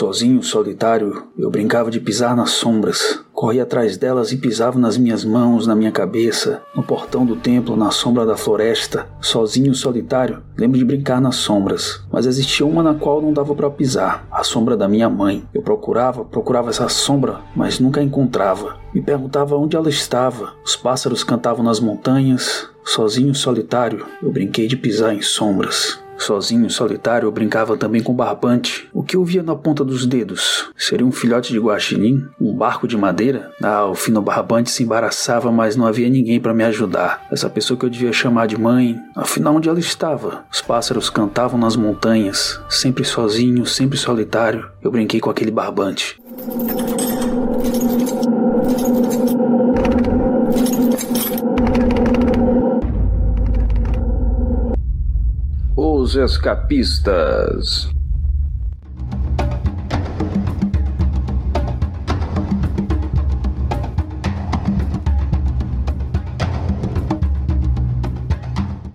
Sozinho, solitário, eu brincava de pisar nas sombras. Corria atrás delas e pisava nas minhas mãos, na minha cabeça, no portão do templo, na sombra da floresta. Sozinho, solitário, lembro de brincar nas sombras, mas existia uma na qual não dava para pisar, a sombra da minha mãe. Eu procurava, procurava essa sombra, mas nunca a encontrava. Me perguntava onde ela estava. Os pássaros cantavam nas montanhas. Sozinho, solitário, eu brinquei de pisar em sombras. Sozinho, solitário, eu brincava também com barbante. O que eu via na ponta dos dedos? Seria um filhote de guaxinim? Um barco de madeira? Ah, o fino barbante se embaraçava, mas não havia ninguém para me ajudar. Essa pessoa que eu devia chamar de mãe, afinal onde ela estava? Os pássaros cantavam nas montanhas, sempre sozinho, sempre solitário. Eu brinquei com aquele barbante. Os Escapistas.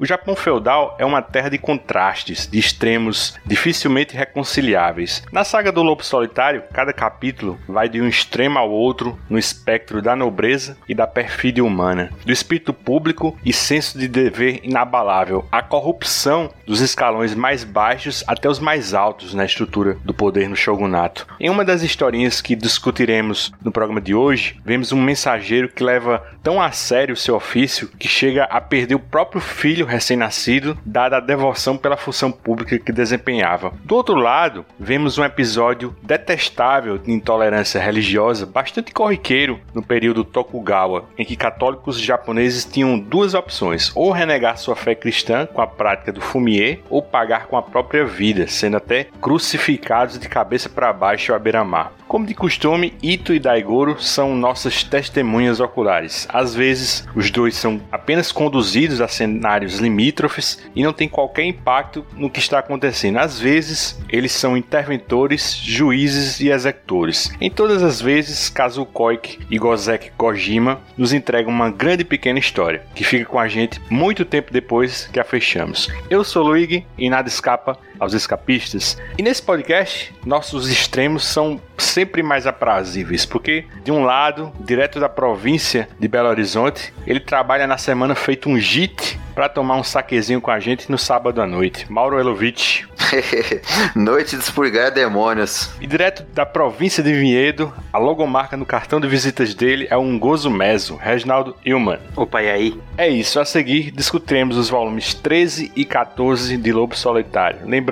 O Japão feudal é uma terra de contrastes, de extremos dificilmente reconciliáveis. Na saga do Lobo Solitário, cada capítulo vai de um extremo ao outro no espectro da nobreza e da perfídia humana, do espírito público e senso de dever inabalável, a corrupção dos escalões mais baixos até os mais altos na estrutura do poder no shogunato. Em uma das historinhas que discutiremos no programa de hoje, vemos um mensageiro que leva tão a sério o seu ofício que chega a perder o próprio filho recém-nascido, dada a devoção pela função pública que desempenhava. Do outro lado, vemos um episódio detestável de intolerância religiosa, bastante corriqueiro no período Tokugawa, em que católicos japoneses tinham duas opções: ou renegar sua fé cristã com a prática do fumier, ou pagar com a própria vida, sendo até crucificados de cabeça para baixo à beira-mar. Como de costume, Ito e Daigoro são nossas testemunhas oculares. Às vezes, os dois são apenas conduzidos a cenários limítrofes e não tem qualquer impacto no que está acontecendo. Às vezes, eles são interventores, juízes e executores. Em todas as vezes, Kazuo Koike e Gozek Kojima nos entregam uma grande e pequena história, que fica com a gente muito tempo depois que a fechamos. Eu sou Luigi e nada escapa aos escapistas. E nesse podcast, nossos extremos são sempre mais aprazíveis, porque de um lado, direto da província de Belo Horizonte, ele trabalha na semana feito um JIT para tomar um saquezinho com a gente no sábado à noite. Mauro Elovitch. noite de expurgar demônios. E direto da província de Vinhedo, a logomarca no cartão de visitas dele é um gozo meso, Reginaldo Ilman. Opa, e aí? É isso, a seguir discutiremos os volumes 13 e 14 de Lobo Solitário. Lembrando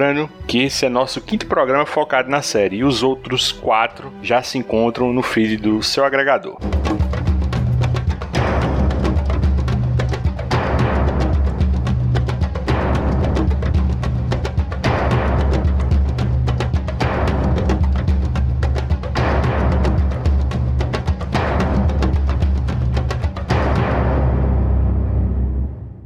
que esse é nosso quinto programa focado na série e os outros quatro já se encontram no feed do seu agregador.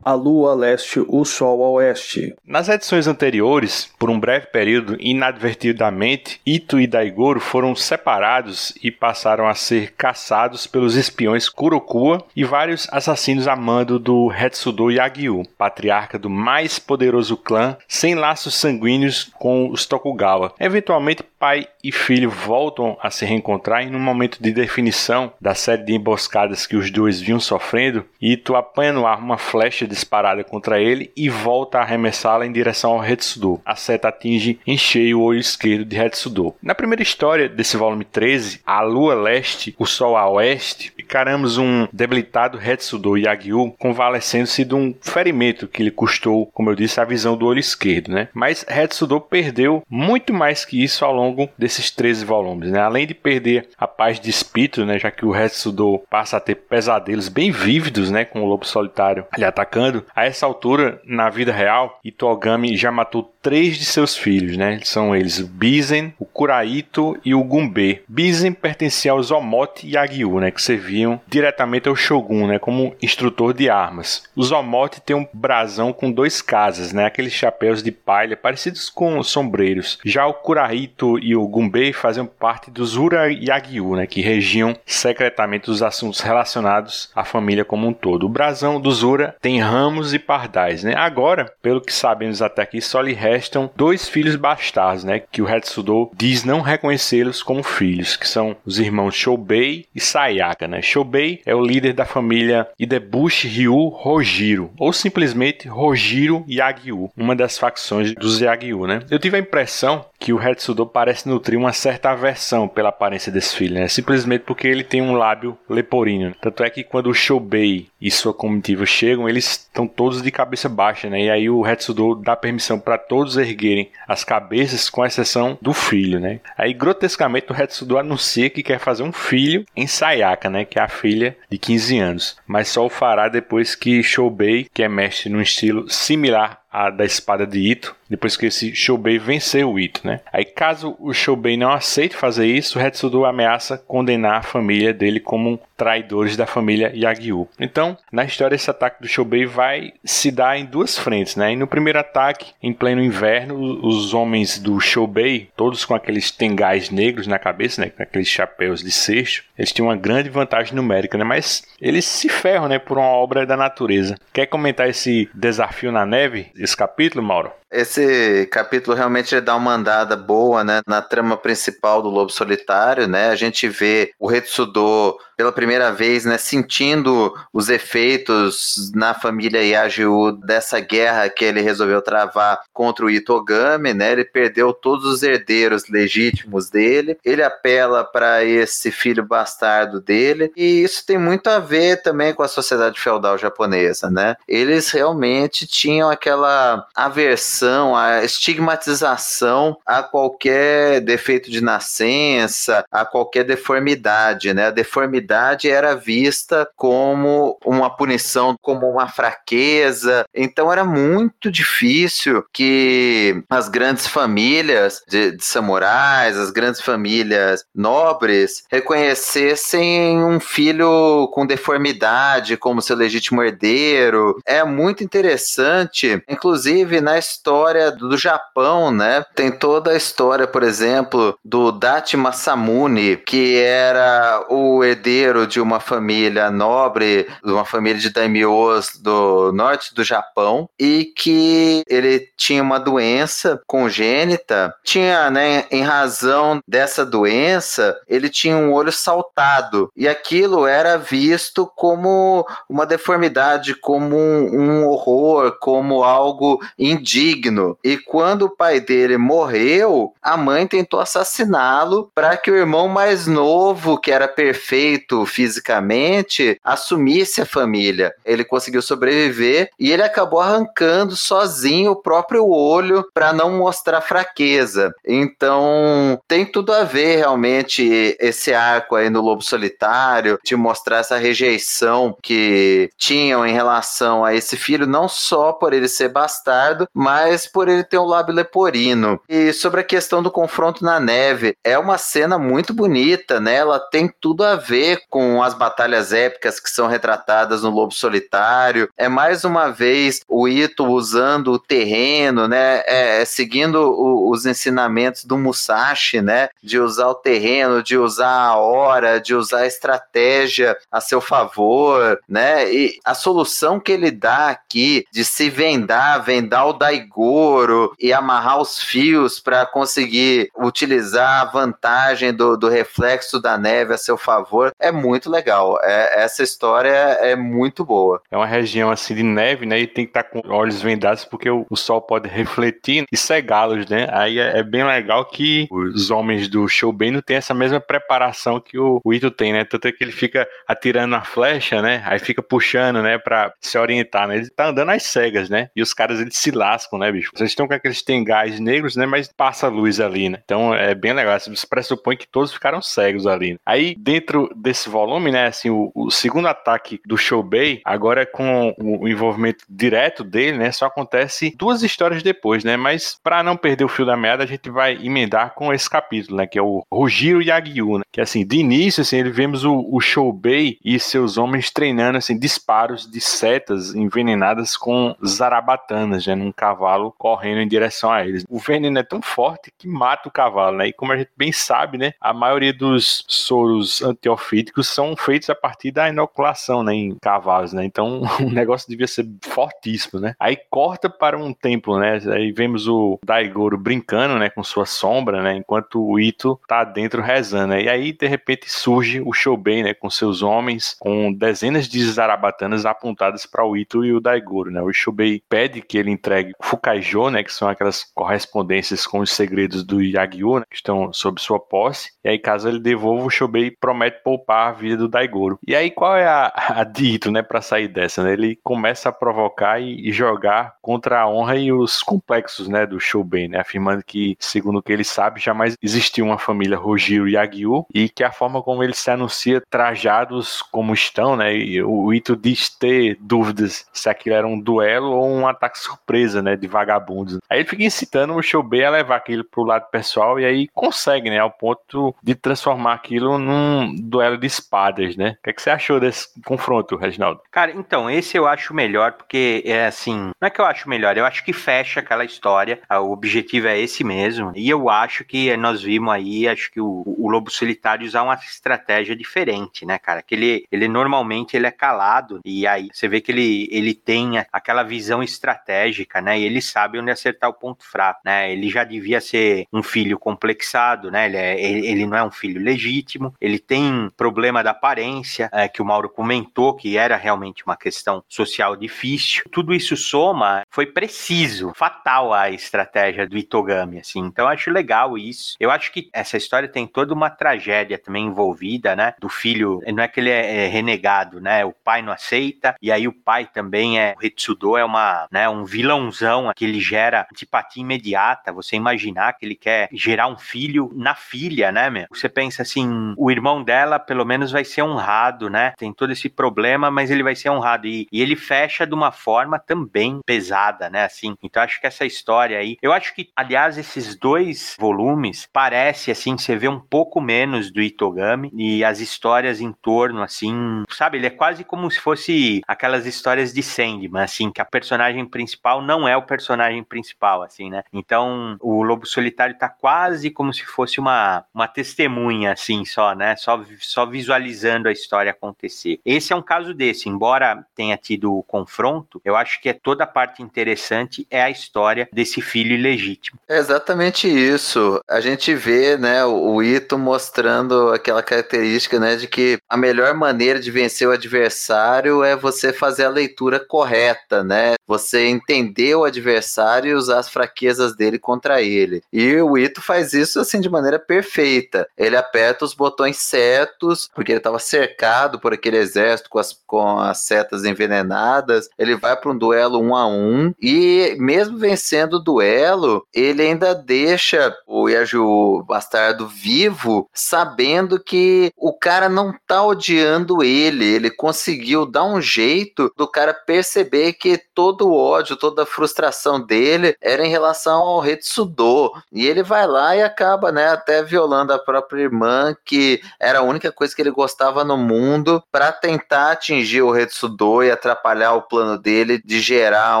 A lua a leste, o sol a oeste. Nas edições anteriores, por um breve período, inadvertidamente, Ito e Daigoro foram separados e passaram a ser caçados pelos espiões Kurokua e vários assassinos a mando do Hetsudo Yagyu, patriarca do mais poderoso clã sem laços sanguíneos com os Tokugawa. Eventualmente, pai e filho voltam a se reencontrar em um momento de definição da série de emboscadas que os dois vinham sofrendo, Ito apanha no ar uma flecha de disparada contra ele e volta a arremessá-la em direção ao Hetsudo. A seta atinge em cheio o olho esquerdo de Hetsudo. Na primeira história desse volume 13, a lua leste, o sol a oeste, encaramos um debilitado Hetsudo Yagyu convalescendo-se de um ferimento que lhe custou, como eu disse, a visão do olho esquerdo, né? Mas Hetsudo perdeu muito mais que isso ao longo desses 13 volumes, né? Além de perder a paz de espírito, né, já que o Hetsudo passa a ter pesadelos bem vívidos, né, com o lobo solitário lhe atacando a essa altura, na vida real, Itogami já matou três de seus filhos, né? São eles o Bizen, o Kuraito e o Gumbe. Bizen pertencia aos Omote Yagyu, né? Que servia serviam diretamente ao shogun, né, como instrutor de armas. Os Omote têm um brasão com dois casas, né, aqueles chapéus de palha parecidos com sombreiros. Já o Kurahito e o Gunbei faziam parte dos Ura Yagyu, né, que regiam secretamente os assuntos relacionados à família como um todo. O brasão dos Ura tem ramos e pardais, né? Agora, pelo que sabemos até aqui, só lhe restam dois filhos bastardos, né, que o Hetsudo diz não reconhecê-los como filhos, que são os irmãos Shoubei e Sayaka, né? Shoubei é o líder da família Idebushi Ryu Rojiro, ou simplesmente Rojiro Yagyu, uma das facções dos Yagyu, né? Eu tive a impressão que o Hetsudo parece nutrir uma certa aversão pela aparência desse filho, né? Simplesmente porque ele tem um lábio leporino. Tanto é que quando o Shoubei e sua comitiva chegam, eles estão todos de cabeça baixa, né? E aí o Hetsudo dá permissão para todos erguerem as cabeças, com exceção do filho, né? Aí grotescamente o Hetsudo anuncia que quer fazer um filho em Sayaka, né? Que é a filha de 15 anos. Mas só o fará depois que Shoubei, que é mestre num estilo similar a da espada de Ito, depois que esse Shoubei venceu o Ito, né? Aí caso o Shoubei não aceite fazer isso, Hetsudo ameaça condenar a família dele como traidores da família Yagyu. Então, na história esse ataque do Shoubei vai se dar em duas frentes, né? E no primeiro ataque, em pleno inverno, os homens do Shoubei, todos com aqueles tengais negros na cabeça, né, com aqueles chapéus de cesto, eles tinham uma grande vantagem numérica, né? Mas eles se ferram, né, por uma obra da natureza. Quer comentar esse desafio na neve? esse capítulo, Mauro? Esse capítulo realmente dá uma andada boa, né, na trama principal do Lobo Solitário, né? A gente vê o Retsudo pela primeira vez, né, sentindo os efeitos na família Yajiu dessa guerra que ele resolveu travar contra o Itogami, né? Ele perdeu todos os herdeiros legítimos dele. Ele apela para esse filho bastardo dele, e isso tem muito a ver também com a sociedade feudal japonesa, né? Eles realmente tinham aquela aversão, a estigmatização a qualquer defeito de nascença, a qualquer deformidade, né? A deformidade era vista como uma punição, como uma fraqueza. Então era muito difícil que as grandes famílias de, de samurais, as grandes famílias nobres, reconhecessem um filho com deformidade como seu legítimo herdeiro. É muito interessante, inclusive na história do Japão, né? Tem toda a história, por exemplo, do Dachi Masamune, que era o herdeiro herdeiro de uma família nobre, de uma família de daimyos do norte do Japão, e que ele tinha uma doença congênita, tinha, né, em razão dessa doença, ele tinha um olho saltado, e aquilo era visto como uma deformidade, como um, um horror, como algo indigno. E quando o pai dele morreu, a mãe tentou assassiná-lo para que o irmão mais novo, que era perfeito, fisicamente assumisse a família. Ele conseguiu sobreviver e ele acabou arrancando sozinho o próprio olho para não mostrar fraqueza. Então tem tudo a ver realmente esse arco aí no Lobo Solitário de mostrar essa rejeição que tinham em relação a esse filho, não só por ele ser bastardo, mas por ele ter um lábio leporino. E sobre a questão do confronto na neve, é uma cena muito bonita, né? Ela tem tudo a ver com as batalhas épicas que são retratadas no Lobo Solitário. É mais uma vez o Ito usando o terreno, né? É, é seguindo o, os ensinamentos do Musashi, né? De usar o terreno, de usar a hora, de usar a estratégia a seu favor, né? E a solução que ele dá aqui de se vendar, vendar o Daigoro e amarrar os fios para conseguir utilizar a vantagem do, do reflexo da neve a seu favor é muito legal. É, essa história é muito boa. É uma região assim de neve, né? E tem que estar tá com olhos vendados porque o, o sol pode refletir e cegá-los, né? Aí é, é, bem legal que os homens do Shoben não têm essa mesma preparação que o, o Ito tem, né? Tanto é que ele fica atirando a flecha, né? Aí fica puxando, né? Pra se orientar, né? Ele tá andando às cegas, né? E os caras eles se lascam, né? bicho? Vocês estão com aqueles tengais negros, né? Mas passa luz ali, né? Então é bem legal. Você pressupõe que todos ficaram cegos ali. Né? Aí, dentro desse volume, né? Assim, o, o segundo ataque do Shobei, agora é com o envolvimento direto dele, né? Só acontece duas histórias depois, né? Mas para não perder o fio da meada, a gente vai emendar com esse capítulo, né? Que é o Rugiro Yagyu, né? Que assim, de início, assim, ele vemos o, o Shobei e seus homens treinando, assim, disparos de setas envenenadas com zarabatanas, né? Num cavalo correndo em direção a eles. O veneno é tão forte que mata o cavalo, né? E como a gente bem sabe, né? A maioria dos soros antiofídicos são feitos a partir da inoculação, né? Em cavalos, né? Então o negócio devia ser fortíssimo, né? Aí corta para um templo, né? Aí vemos o Daigoro brincando, né? Com sua sombra, né? Enquanto o Ito tá dentro rezando, né? E aí, de repente, surge o Shobei, né? Com seus homens, com dezenas de zarabatanas apontadas para o Ito e o Daigoro, né? O Shobei pede que ele entregue Fukaijo, né? Que são aquelas correspondências com os segredos do Yagyu, né? Que estão sob sua posse. E aí, caso ele devolva, o Shobei promete poupar a vida do Daigoro. E aí, qual é a, a dito, né? Para sair dessa, né? Ele começa a provocar e, e jogar contra a honra e os complexos, né? Do Shobei, né? Afirmando que, segundo o que ele sabe, jamais existiu uma família Rogiro Yagyu e que a forma como ele se anuncia trajados como estão, né? E o Ito diz ter dúvidas se aquilo era um duelo ou um ataque surpresa, né? De vagabundos. Aí ele fica incitando o Shobei a levar aquilo pro lado pessoal e aí consegue, né? Ao ponto de transformar aquilo num duelo de espadas, né? O que, é que você achou desse confronto, Reginaldo? Cara, então, esse eu acho melhor porque é assim. Não é que eu acho melhor, eu acho que fecha aquela história. O objetivo é esse mesmo. E eu acho que nós vimos aí, acho que o, o Lobo Solitário usar uma estratégia diferente, né, cara? Que ele, ele normalmente ele é calado e aí você vê que ele, ele tem aquela visão estratégica, né? E ele sabe onde acertar o ponto fraco, né? Ele já devia ser um filho complexado, né? Ele, é, ele, ele não é um filho legítimo, ele tem problema da aparência, é, que o Mauro comentou que era realmente uma questão social difícil. Tudo isso soma, foi preciso, fatal a estratégia do Itogami, assim. Então acho legal isso. Eu acho que essa história tem toda uma tragédia também envolvida, né? Do filho, não é que ele é, é renegado, né? O pai não aceita, e aí o pai também é, o Hitsudo é uma, né, um vilãozão que ele gera antipatia imediata. Você imaginar que ele quer gerar um filho na filha, né, meu? Você pensa assim, o irmão dela pelo menos vai ser honrado, né? Tem todo esse problema, mas ele vai ser honrado. E, e ele fecha de uma forma também pesada, né? Assim, então acho que essa história aí, eu acho que, aliás, esses dois volumes parece assim, você vê um pouco menos do Itogami e as histórias em torno, assim, sabe? Ele é quase como se fosse aquelas histórias de Sandman, assim, que a personagem principal não é o personagem principal, assim, né? Então, o Lobo Solitário tá quase como se fosse uma, uma testemunha, assim, só, né? Só, só visualizando a história acontecer. Esse é um caso desse, embora tenha tido o confronto, eu acho que é toda a parte interessante é a história desse filho ilegítimo. É exatamente isso. A gente vê, né, o Ito mostrando aquela característica, né, de que a melhor maneira de vencer o adversário é você fazer a leitura correta, né? Você entender o adversário e usar as fraquezas dele contra ele. E o Ito faz isso assim de maneira perfeita. Ele aperta os botões certos, porque ele estava cercado por aquele exército com as, com as setas envenenadas. Ele vai para um duelo um a um e mesmo vencendo o duelo, ele ainda deixa o Yaju Bastardo vivo, sabendo que o cara não tá odiando ele. Ele conseguiu dar um jeito do cara perceber que todo o ódio, toda a frustração dele era em relação ao Retsudo. E ele vai lá e acaba, né, até violando a própria irmã, que era a única coisa que ele gostava no mundo, para tentar atingir o Retsudo e atrapalhar o plano dele de gerar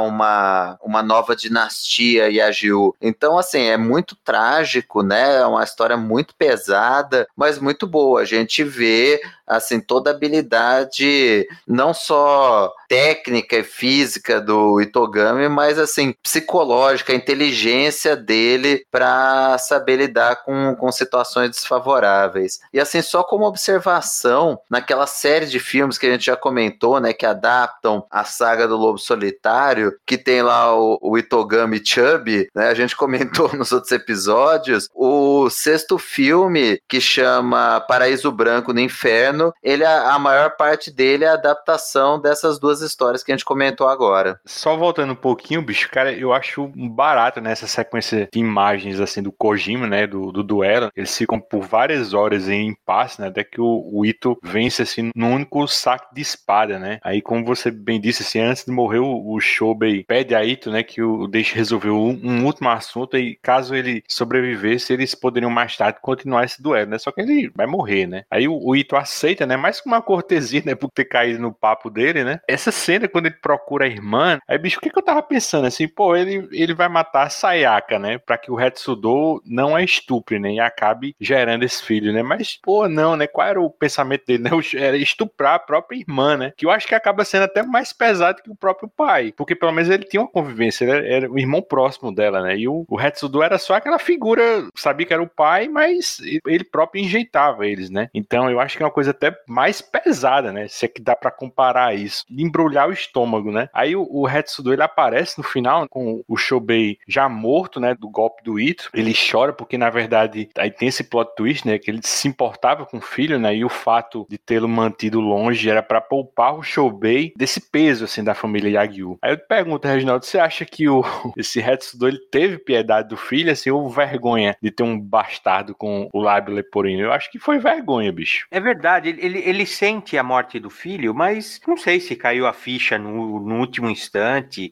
uma, uma nova dinastia Yagyu. Então, assim, é muito trágico, né? É uma história muito pesada, mas muito boa. A gente vê assim toda a habilidade não só técnica e física do Itogami, mas assim psicológica, a inteligência dele para saber lidar com, com situações desfavoráveis. E assim só como observação, naquela série de filmes que a gente já comentou, né, que adaptam a saga do Lobo Solitário, que tem lá o, o Itogami Chubby, né, a gente comentou nos outros episódios, o sexto filme que chama Paraíso Branco no Inferno ele a, maior parte dele é a adaptação dessas duas histórias que a gente comentou agora. Só voltando um pouquinho, bicho, Cara, eu acho barato nessa né, sequência de imagens assim do Kojima, né, do, do duelo. Eles ficam por várias horas em impasse, né, até que o, o Ito vence assim num único saque de espada, né? Aí como você bem disse assim, antes de morrer o, o Shobei pede a Ito, né, que o deixe resolver um, um, último assunto e caso ele sobrevivesse, eles poderiam mais tarde continuar esse duelo, né? Só que ele vai morrer, né? Aí o, o Ito aceita, né, mais que uma cortesia, né, por ter caído no papo dele, né? Essa cena quando ele procura a irmã, aí bicho, o que, que eu tava pensando assim, pô, ele ele vai matar a Sayaka, né, para que o Hetsudo não a estupre, né, e acabe gerando esse filho, né? Mas pô, não, né? Qual era o pensamento dele, né? Era estuprar a própria irmã, né? Que eu acho que acaba sendo até mais pesado que o próprio pai, porque pelo menos ele tinha uma convivência, ele era, era o irmão próximo dela, né? E o, o Hetsudo era só aquela figura, sabia que era o pai, mas ele próprio enjeitava eles, né? Então eu acho que é uma coisa até mais pesada, né? Se é que dá para comparar isso, embrulhar o estômago, né? Aí o, o Hetsudo ele aparece no final com o Shobei já morto, né? Do golpe do Ito. Ele chora porque na verdade aí tem esse plot twist, né? Que ele se importava com o filho, né? E o fato de tê-lo mantido longe era para poupar o Shobei desse peso assim da família Yagyu. Aí eu te pergunto, Reginaldo, você acha que o esse Hetsudo ele teve piedade do filho, assim, ou vergonha de ter um bastardo com o lábio leporino? Eu acho que foi vergonha, bicho. É verdade, ele, ele, ele sente a morte do filho, mas não sei se caiu a ficha no, no último instante.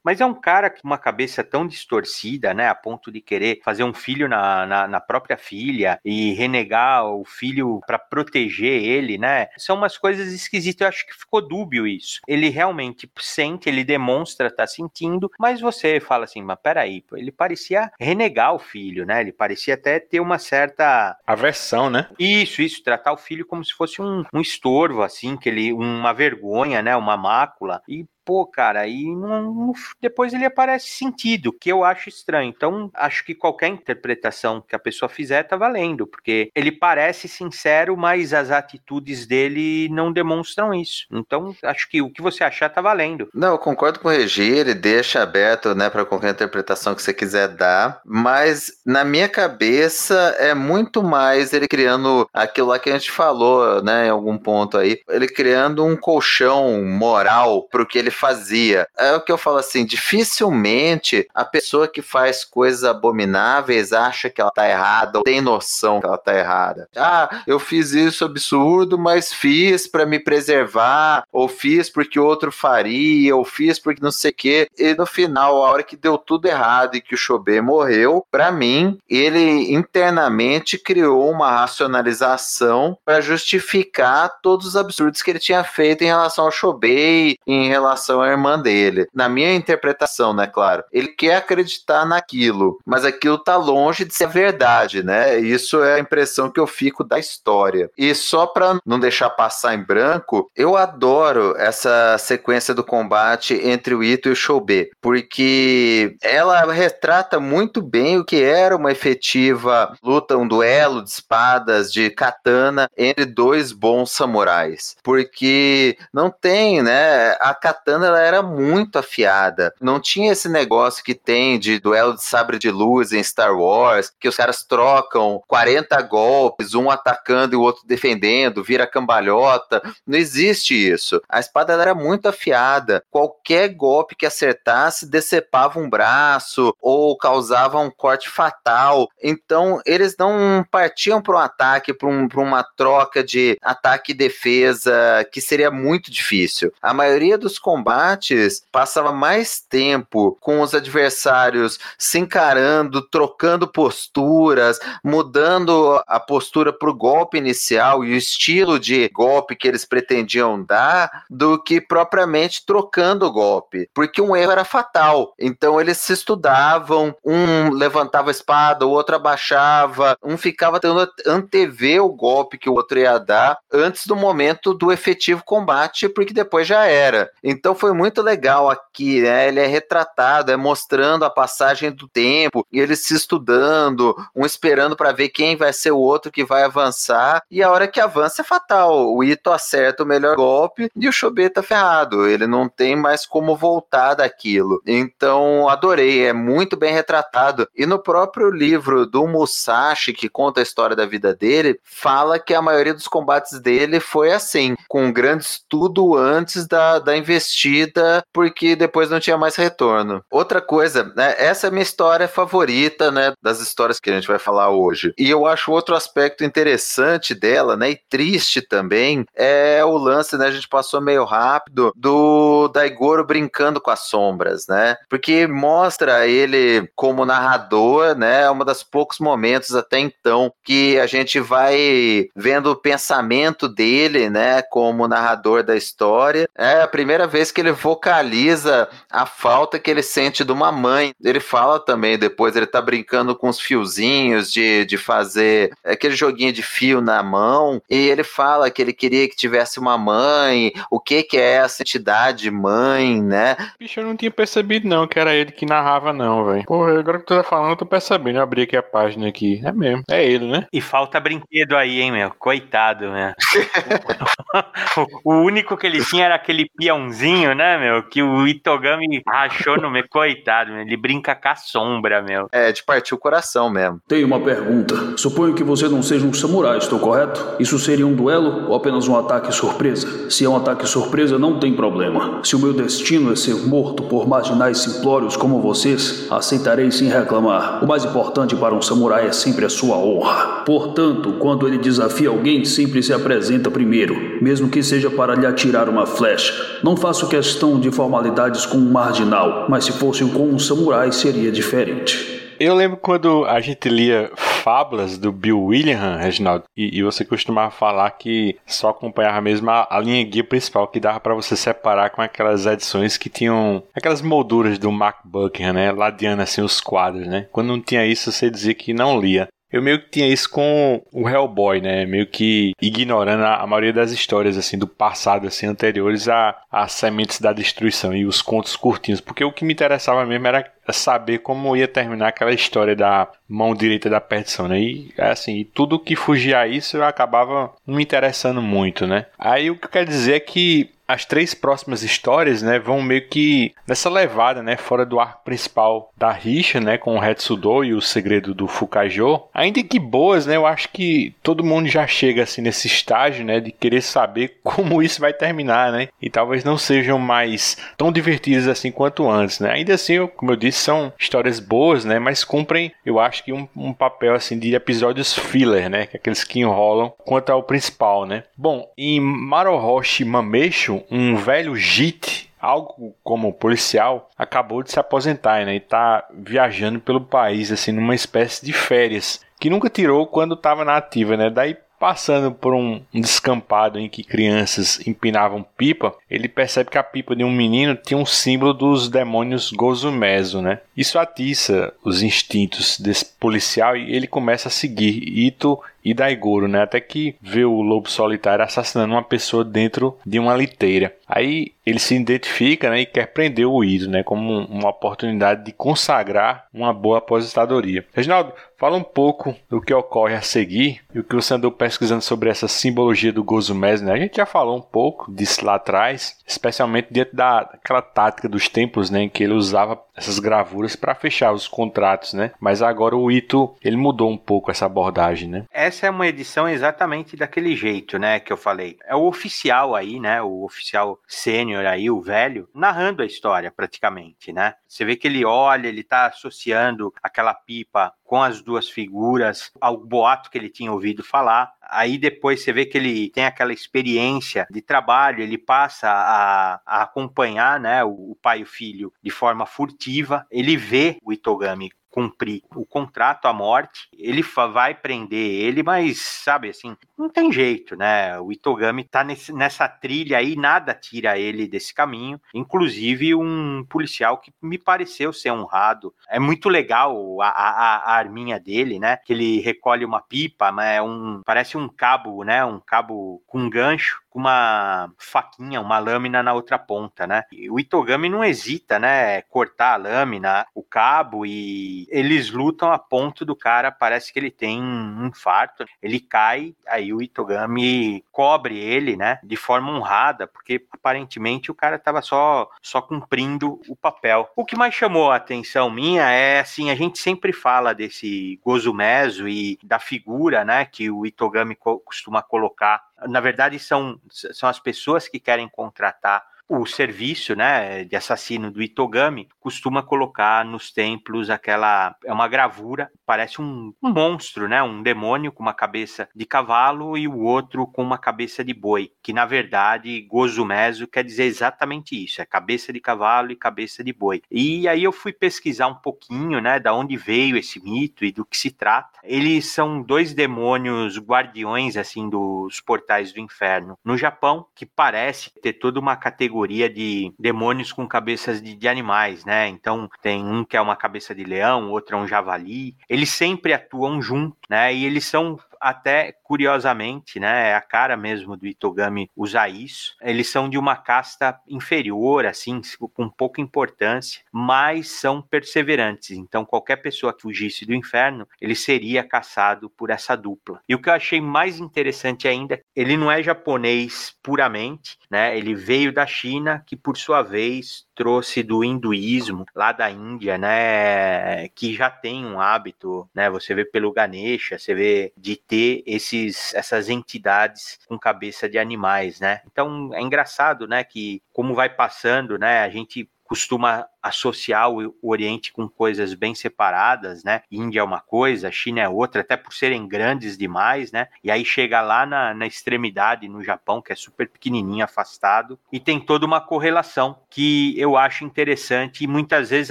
Mas é um cara com uma cabeça tão distorcida, né, a ponto de querer fazer um filho na, na, na própria filha e renegar o filho para proteger ele, né? São umas coisas esquisitas. Eu acho que ficou dúbio isso. Ele realmente sente, ele demonstra estar tá sentindo, mas você fala assim, mas peraí, pô, ele parecia renegar o filho, né? Ele parecia até ter uma certa aversão, né? Isso, isso, tratar o filho como se fosse um, um estorvo, assim, que ele, uma vergonha, né? Uma mácula. E pô, cara, e não, depois ele aparece sentido, que eu acho estranho. Então, acho que qualquer interpretação que a pessoa fizer tá valendo, porque ele parece sincero, mas as atitudes dele não demonstram isso. Então, acho que o que você achar tá valendo. Não, eu concordo com o Regi, ele deixa aberto, né, para qualquer interpretação que você quiser dar, mas na minha cabeça é muito mais ele criando aquilo lá que a gente falou, né, em algum ponto aí, ele criando um colchão moral pro que ele fazia. É o que eu falo assim, dificilmente a pessoa que faz coisas abomináveis acha que ela tá errada ou tem noção que ela tá errada. Ah, eu fiz isso absurdo, mas fiz para me preservar, ou fiz porque outro faria, ou fiz porque não sei o quê. E no final, a hora que deu tudo errado e que o Chobé morreu, para mim, ele internamente criou uma racionalização para justificar todos os absurdos que ele tinha feito em relação ao Chobé, em relação relação à irmã dele. Na minha interpretação, né, claro. Ele quer acreditar naquilo, mas aquilo tá longe de ser verdade, né? Isso é a impressão que eu fico da história. E só para não deixar passar em branco, eu adoro essa sequência do combate entre o Ito e o Shoube, porque ela retrata muito bem o que era uma efetiva luta, um duelo de espadas, de katana entre dois bons samurais. Porque não tem, né? A katana katana ela era muito afiada. Não tinha esse negócio que tem de duelo de sabre de luz em Star Wars, que os caras trocam 40 golpes, um atacando e o outro defendendo, vira cambalhota. Não existe isso. A espada ela era muito afiada. Qualquer golpe que acertasse decepava um braço ou causava um corte fatal. Então eles não partiam para um ataque, para um, uma troca de ataque e defesa que seria muito difícil. A maioria dos combates combates, passava mais tempo com os adversários se encarando, trocando posturas, mudando a postura para o golpe inicial e o estilo de golpe que eles pretendiam dar, do que propriamente trocando o golpe, porque um erro era fatal. Então eles se estudavam, um levantava a espada, o outro abaixava, um ficava tentando antever o golpe que o outro ia dar antes do momento do efetivo combate, porque depois já era. Então então foi muito legal aqui, né? Ele é retratado, é mostrando a passagem do tempo, e eles se estudando, um esperando para ver quem vai ser o outro que vai avançar, e a hora que avança é fatal. O Ito acerta o melhor golpe e o Chobê tá ferrado. Ele não tem mais como voltar daquilo. Então, adorei, é muito bem retratado. E no próprio livro do Musashi, que conta a história da vida dele, fala que a maioria dos combates dele foi assim, com um grande estudo antes da, da investigação desistida porque depois não tinha mais retorno. Outra coisa, né, essa é minha história favorita, né, das histórias que a gente vai falar hoje. E eu acho outro aspecto interessante dela, né, e triste também, é o lance, né, a gente passou meio rápido do Daigoro brincando com as sombras, né? Porque mostra ele como narrador, né, é uma das poucos momentos até então que a gente vai vendo o pensamento dele, né, como narrador da história. É a primeira vez que ele vocaliza a falta que ele sente de uma mãe. Ele fala também depois, ele tá brincando com os fiozinhos de, de fazer aquele joguinho de fio na mão, e ele fala que ele queria que tivesse uma mãe, o que que é essa entidade mãe, né? Bicho, eu não tinha percebido não que era ele que narrava não, velho. Porra, agora que tu tá falando, eu tô percebendo. Eu abri aqui a página aqui. É mesmo, é ele, né? E falta brinquedo aí, hein, meu? Coitado, meu. o único que ele tinha era aquele peãozinho, né, meu? Que o Itogami rachou no meu. Coitado, meu. Ele brinca com a sombra, meu. É, de partir o coração mesmo. Tenho uma pergunta. Suponho que você não seja um samurai, estou correto? Isso seria um duelo ou apenas um ataque surpresa? Se é um ataque surpresa, não tem problema. Se o meu destino é ser morto por marginais simplórios como vocês, aceitarei sem reclamar. O mais importante para um samurai é sempre a sua honra. Portanto, quando ele desafia alguém, sempre se apresenta primeiro, mesmo que seja para lhe atirar uma flecha. Não faço questão de formalidades com um marginal, mas se fosse com um samurai seria diferente. Eu lembro quando a gente lia fábulas do Bill William, Reginaldo, e, e, você costumava falar que só acompanhava mesmo a, a linha guia principal, que dava para você separar com aquelas edições que tinham aquelas molduras do Mark Buckingham, né? Ladeando assim os quadros, né? Quando não tinha isso, você dizia que não lia. Eu meio que tinha isso com o Hellboy, né? Meio que ignorando a, a maioria das histórias, assim, do passado, assim, anteriores a, a Sementes da Destruição e os contos curtinhos. Porque o que me interessava mesmo era saber como ia terminar aquela história da mão direita da perdição, né? E assim, tudo que fugia a isso eu acabava me interessando muito, né? Aí o que eu quero dizer é que as três próximas histórias, né, vão meio que nessa levada, né, fora do arco principal da rixa, né, com o Hetsudo e o segredo do Fukajo. Ainda que boas, né, eu acho que todo mundo já chega assim nesse estágio, né, de querer saber como isso vai terminar, né? E talvez não sejam mais tão divertidas assim quanto antes, né? Ainda assim, como eu disse, são histórias boas, né? Mas cumprem, eu acho que um, um papel assim de episódios filler, né? Que é aqueles que enrolam quanto ao principal, né? Bom, em Marohoshi Mamesho, um velho JIT algo como policial, acabou de se aposentar né, e está viajando pelo país assim numa espécie de férias que nunca tirou quando estava na ativa, né? Daí Passando por um, descampado em que crianças empinavam pipa, ele percebe que a pipa de um menino tinha um símbolo dos demônios Gozumezo, né? Isso atiça os instintos desse policial e ele começa a seguir Ito e Daigoro, né? Até que vê o lobo solitário assassinando uma pessoa dentro de uma liteira. Aí ele se identifica né, e quer prender o Ito, né? Como uma oportunidade de consagrar uma boa aposentadoria. Reginaldo, fala um pouco do que ocorre a seguir e o que você andou pesquisando sobre essa simbologia do Gozumés, né? A gente já falou um pouco disso lá atrás, especialmente dentro daquela tática dos templos, né? Em que ele usava essas gravuras para fechar os contratos, né? Mas agora o Ito, ele mudou um pouco essa abordagem, né? Essa é uma edição exatamente daquele jeito, né, que eu falei. É o oficial aí, né, o oficial sênior aí, o velho, narrando a história praticamente, né? Você vê que ele olha, ele tá associando aquela pipa com as duas figuras ao boato que ele tinha ouvido falar. Aí depois você vê que ele tem aquela experiência de trabalho, ele passa a, a acompanhar né, o, o pai e o filho de forma furtiva. Ele vê o Itogami cumprir o contrato à morte, ele vai prender ele, mas sabe assim, não tem jeito, né? O Itogami tá nesse, nessa trilha aí, nada tira ele desse caminho, inclusive um policial que me pareceu ser honrado. É muito legal a, a, a arminha dele, né? Que ele recolhe uma pipa, mas é um parece um cabo, né? Um cabo com gancho com uma faquinha, uma lâmina na outra ponta, né? E o Itogami não hesita, né? Cortar a lâmina, o cabo e eles lutam a ponto do cara, parece que ele tem um infarto, ele cai, aí o Itogami cobre ele, né? De forma honrada, porque aparentemente o cara tava só só cumprindo o papel. O que mais chamou a atenção minha é assim, a gente sempre fala desse Gozumezo e da figura, né, que o Itogami costuma colocar na verdade, são, são as pessoas que querem contratar o serviço, né, de assassino do Itogami costuma colocar nos templos aquela é uma gravura, parece um, um monstro, né, um demônio com uma cabeça de cavalo e o outro com uma cabeça de boi, que na verdade Gozumezo quer dizer exatamente isso, é cabeça de cavalo e cabeça de boi. E aí eu fui pesquisar um pouquinho, né, da onde veio esse mito e do que se trata. Eles são dois demônios guardiões assim dos portais do inferno no Japão, que parece ter toda uma categoria de demônios com cabeças de, de animais, né? Então tem um que é uma cabeça de leão, outro é um javali. Eles sempre atuam junto, né? E eles são até curiosamente, né, é a cara mesmo do Itogami usar isso. Eles são de uma casta inferior, assim, com pouca importância, mas são perseverantes. Então, qualquer pessoa que fugisse do inferno, ele seria caçado por essa dupla. E o que eu achei mais interessante ainda, ele não é japonês puramente, né? Ele veio da China, que por sua vez trouxe do hinduísmo lá da Índia, né, que já tem um hábito, né, você vê pelo Ganesha, você vê de ter esses essas entidades com cabeça de animais, né? Então é engraçado, né, que como vai passando, né, a gente costuma associar o Oriente com coisas bem separadas, né? Índia é uma coisa, China é outra, até por serem grandes demais, né? E aí chega lá na, na extremidade, no Japão, que é super pequenininho, afastado, e tem toda uma correlação que eu acho interessante e muitas vezes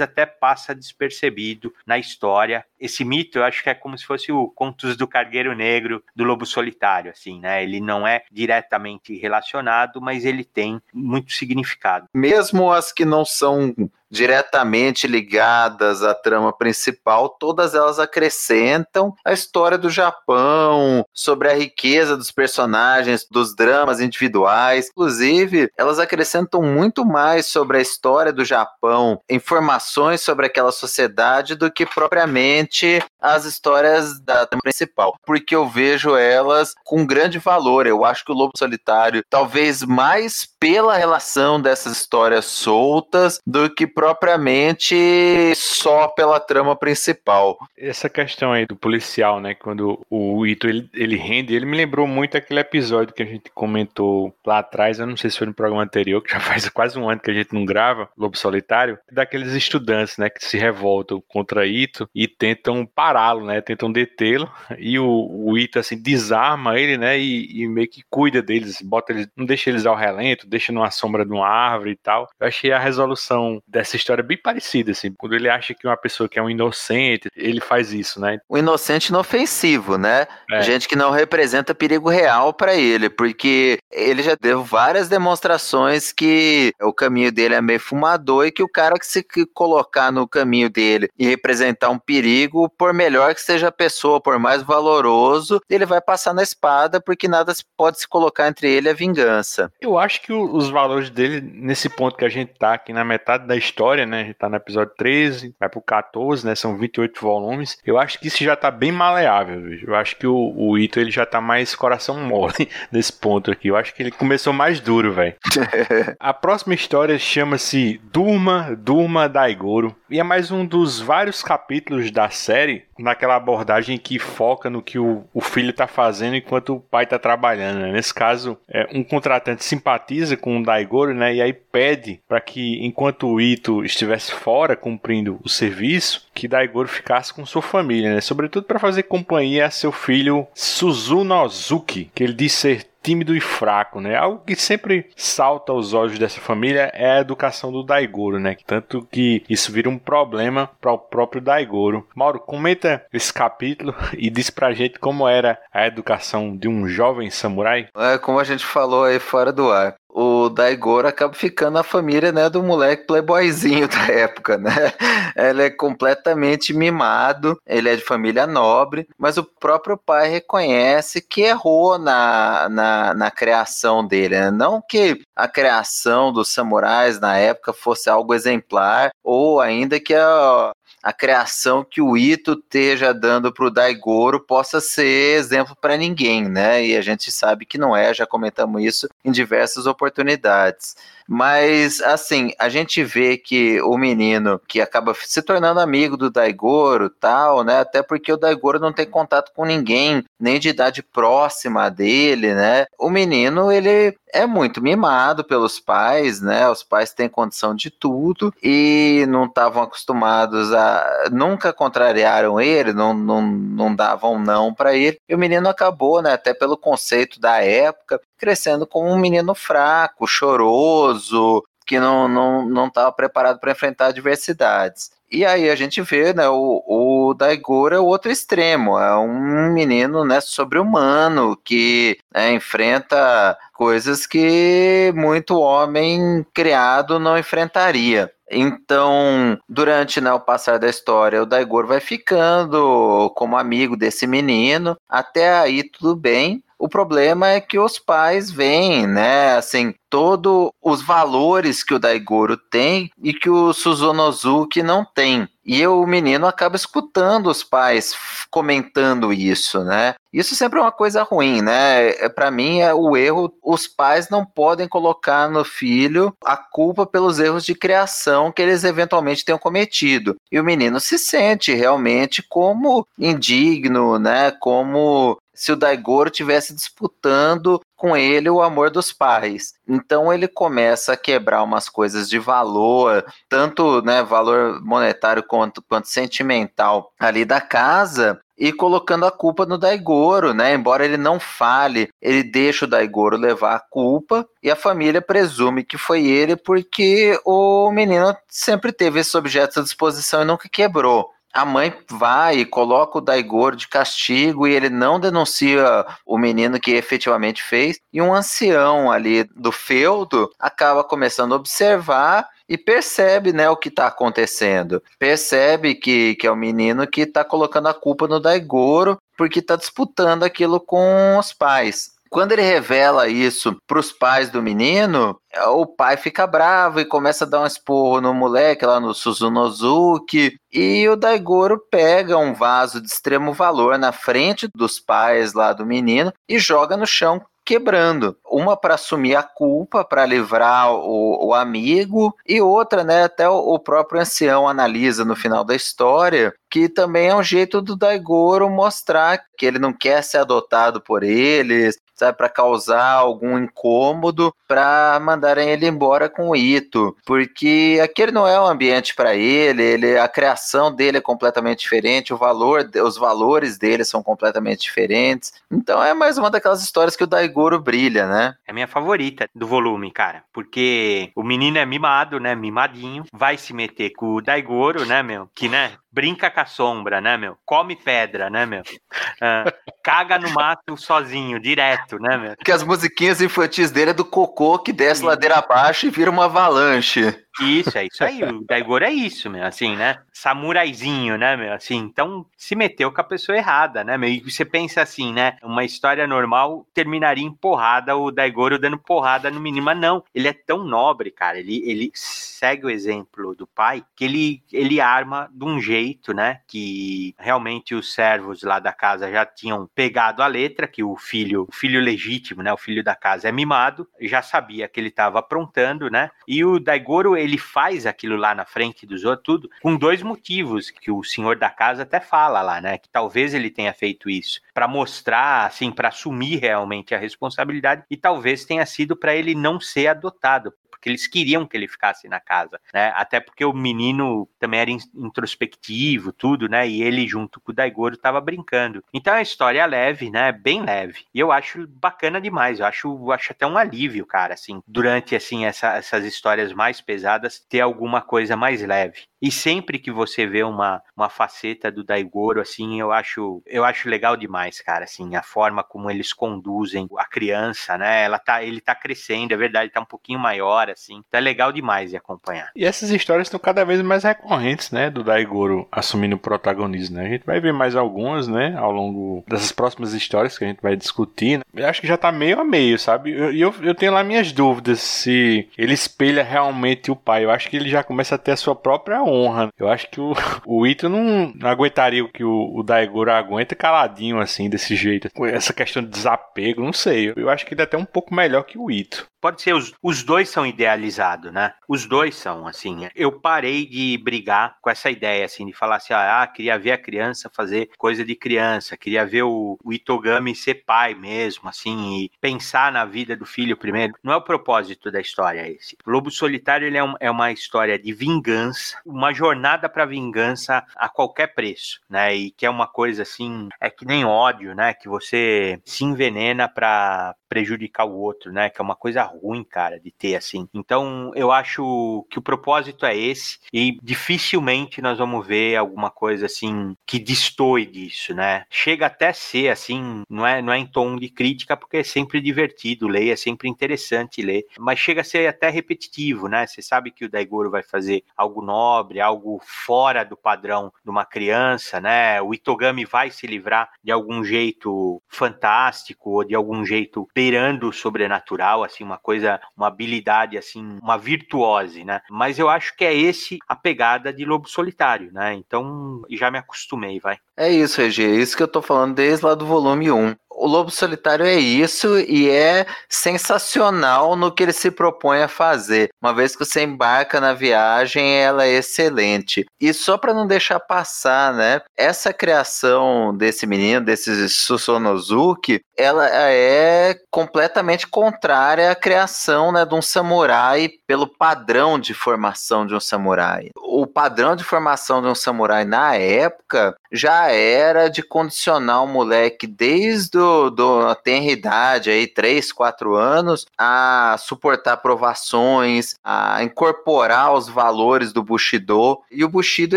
até passa despercebido na história. Esse mito, eu acho que é como se fosse o Contos do Cargueiro Negro, do Lobo Solitário, assim, né? Ele não é diretamente relacionado, mas ele tem muito significado. Mesmo as que não são diretamente ligadas à trama principal, todas elas acrescentam a história do Japão, sobre a riqueza dos personagens, dos dramas individuais. Inclusive, elas acrescentam muito mais sobre a história do Japão, informações sobre aquela sociedade do que propriamente as histórias da trama principal, porque eu vejo elas com grande valor. Eu acho que o Lobo Solitário, talvez mais pela relação dessas histórias soltas do que propriamente só pela trama principal. Essa questão aí do policial, né? Quando o Ito ele, ele rende, ele me lembrou muito aquele episódio que a gente comentou lá atrás. Eu não sei se foi no programa anterior, que já faz quase um ano que a gente não grava, Lobo Solitário, daqueles estudantes, né? Que se revoltam contra Ito e tentam pará-lo, né? Tentam detê-lo. E o, o Ito, assim, desarma ele, né? E, e meio que cuida deles, bota eles, não deixa eles ao relento, deixa numa sombra de uma árvore e tal. Eu achei a resolução dessa essa história é bem parecida, assim. Quando ele acha que uma pessoa que é um inocente, ele faz isso, né? O inocente inofensivo, né? É. Gente que não representa perigo real para ele, porque ele já deu várias demonstrações que o caminho dele é meio fumador e que o cara que se colocar no caminho dele e representar um perigo, por melhor que seja a pessoa, por mais valoroso, ele vai passar na espada porque nada pode se colocar entre ele e a vingança. Eu acho que os valores dele, nesse ponto que a gente tá aqui na metade da história, história, né? A gente tá no episódio 13, vai pro 14, né? São 28 volumes. Eu acho que isso já tá bem maleável. Eu acho que o, o Ito ele já tá mais coração mole nesse ponto aqui. Eu acho que ele começou mais duro, velho. a próxima história chama-se Durma, Durma Daigoro. E é mais um dos vários capítulos da série naquela abordagem que foca no que o, o filho está fazendo enquanto o pai está trabalhando. Né? Nesse caso, é, um contratante simpatiza com o Daigoro né? e aí pede para que, enquanto o Ito estivesse fora cumprindo o serviço, que Daigoro ficasse com sua família, né? sobretudo para fazer companhia a seu filho Suzunozuki, que ele diz ser tímido e fraco, né? Algo que sempre salta aos olhos dessa família é a educação do Daigoro, né? Tanto que isso vira um problema para o próprio Daigoro. Mauro, comenta esse capítulo e diz pra gente como era a educação de um jovem samurai. É, como a gente falou aí fora do ar o Daigoro acaba ficando a família né, do moleque playboyzinho da época, né? Ele é completamente mimado, ele é de família nobre, mas o próprio pai reconhece que errou na, na, na criação dele. Né? Não que a criação dos samurais na época fosse algo exemplar, ou ainda que a, a criação que o Ito esteja dando para o Daigoro possa ser exemplo para ninguém, né? E a gente sabe que não é, já comentamos isso em diversas oportunidades. Mas, assim, a gente vê que o menino que acaba se tornando amigo do Daigoro tal, né? Até porque o Daigoro não tem contato com ninguém, nem de idade próxima dele, né? O menino, ele é muito mimado pelos pais, né? Os pais têm condição de tudo e não estavam acostumados a. Nunca contrariaram ele, não, não, não davam não para ele. E o menino acabou, né? Até pelo conceito da época, crescendo como um menino fraco, choroso, que não não não estava preparado para enfrentar adversidades. E aí a gente vê, né, o, o Daigoro é o outro extremo, é um menino, né, sobre-humano que né, enfrenta coisas que muito homem criado não enfrentaria. Então, durante né, o passar da história, o Daigoro vai ficando como amigo desse menino. Até aí tudo bem. O problema é que os pais veem, né, assim, todos os valores que o Daigoro tem e que o Suzunozuki não tem. E o menino acaba escutando os pais comentando isso, né? Isso sempre é uma coisa ruim, né? É, para mim é o erro. Os pais não podem colocar no filho a culpa pelos erros de criação que eles eventualmente tenham cometido. E o menino se sente realmente como indigno, né? Como se o Daigoro tivesse disputando com ele o amor dos pais. Então ele começa a quebrar umas coisas de valor, tanto né, valor monetário quanto, quanto sentimental ali da casa, e colocando a culpa no Daigoro, né? Embora ele não fale, ele deixa o Daigoro levar a culpa e a família presume que foi ele porque o menino sempre teve esse objeto à disposição e nunca quebrou a mãe vai e coloca o Daigoro de castigo e ele não denuncia o menino que efetivamente fez. E um ancião ali do feudo acaba começando a observar e percebe né, o que está acontecendo. Percebe que, que é o menino que está colocando a culpa no Daigoro porque está disputando aquilo com os pais. Quando ele revela isso para os pais do menino, o pai fica bravo e começa a dar um esporro no moleque lá no Suzunozuki. E o Daigoro pega um vaso de extremo valor na frente dos pais lá do menino e joga no chão quebrando. Uma para assumir a culpa, para livrar o, o, amigo, e outra, né, até o, o, próprio ancião analisa no final da história, que também é um jeito do Daigoro mostrar que ele não quer ser adotado por eles, sabe, para causar algum incômodo, para mandarem ele embora com o Ito, porque aquele não é um ambiente para ele, ele, a criação dele é completamente diferente, o valor, os valores dele são completamente diferentes. Então é mais uma daquelas histórias que o Daigoro brilha, né? É minha favorita do volume, cara, porque o menino é mimado, né, mimadinho, vai se meter com o Daigoro, né, meu, que, né, brinca com a sombra, né, meu? Come pedra, né, meu? Uh, caga no mato sozinho, direto, né, meu? Que as musiquinhas infantis dele é do cocô que desce Sim. ladeira abaixo e vira uma avalanche. Isso, é isso aí. O Daigoro é isso, meu, assim, né? Samuraizinho, né, meu? Assim, então se meteu com a pessoa errada, né, meu? E você pensa assim, né? Uma história normal terminaria em porrada, o Daigoro dando porrada no menino, mas não. Ele é tão nobre, cara. Ele, ele segue o exemplo do pai, que ele, ele arma de um jeito, né? Que realmente os servos lá da casa já tinham pegado a letra, que o filho, o filho legítimo, né? O filho da casa é mimado, já sabia que ele estava aprontando, né? E o Daigoro, ele faz aquilo lá na frente dos outros, tudo, com dois motivos que o senhor da casa até fala lá, né? Que talvez ele tenha feito isso para mostrar, assim, para assumir realmente a responsabilidade e talvez tenha sido para ele não ser adotado, porque eles queriam que ele ficasse na casa, né? Até porque o menino também era introspectivo, tudo, né? E ele junto com o Daigoro tava brincando. Então a história é leve, né? Bem leve. E eu acho bacana demais. Eu acho, acho até um alívio, cara, assim, durante assim essa, essas histórias mais pesadas ter alguma coisa mais leve. E sempre que você vê uma, uma faceta do Daigoro, assim, eu acho, eu acho legal demais, cara, assim, a forma como eles conduzem a criança, né? Ela tá, ele tá crescendo, é verdade, tá um pouquinho maior, assim. É legal demais de acompanhar. E essas histórias estão cada vez mais recorrentes, né? Do Daigoro assumindo o protagonismo, né? A gente vai ver mais algumas, né? Ao longo dessas próximas histórias que a gente vai discutir. Né? Eu acho que já tá meio a meio, sabe? E eu, eu, eu tenho lá minhas dúvidas se ele espelha realmente o pai. Eu acho que ele já começa a ter a sua própria honra. Eu acho que o, o Ito não, não aguentaria o que o, o Daigoro aguenta caladinho assim, desse jeito. Essa questão de desapego, não sei. Eu acho que ele é até um pouco melhor que o Ito. Pode ser os, os dois são idealizados, né? Os dois são, assim. Eu parei de brigar com essa ideia, assim, de falar assim, ah, queria ver a criança fazer coisa de criança, queria ver o, o Itogami ser pai mesmo, assim, e pensar na vida do filho primeiro. Não é o propósito da história esse. O Lobo Solitário ele é, um, é uma história de vingança, uma jornada para vingança a qualquer preço, né? E que é uma coisa assim, é que nem ódio, né? Que você se envenena para prejudicar o outro, né? Que é uma coisa ruim, cara, de ter assim. Então, eu acho que o propósito é esse e dificilmente nós vamos ver alguma coisa assim que destoe disso, né? Chega até ser assim, não é, não é em tom de crítica, porque é sempre divertido ler, é sempre interessante ler, mas chega a ser até repetitivo, né? Você sabe que o Daigoro vai fazer algo nobre, algo fora do padrão de uma criança, né? O Itogami vai se livrar de algum jeito fantástico ou de algum jeito beirando o sobrenatural, assim, uma coisa, uma habilidade, assim, uma virtuose, né? Mas eu acho que é esse a pegada de Lobo Solitário, né? Então já me acostumei, vai. É isso, Regi, é isso que eu tô falando desde lá do volume 1 o Lobo Solitário é isso e é sensacional no que ele se propõe a fazer. Uma vez que você embarca na viagem, ela é excelente. E só para não deixar passar, né? Essa criação desse menino, desse Susonozuki, ela é completamente contrária à criação né, de um samurai pelo padrão de formação de um samurai. O padrão de formação de um samurai na época já era de condicionar o moleque desde do, do, tenra idade, aí, 3, 4 anos, a suportar provações, a incorporar os valores do Bushido. E o Bushido,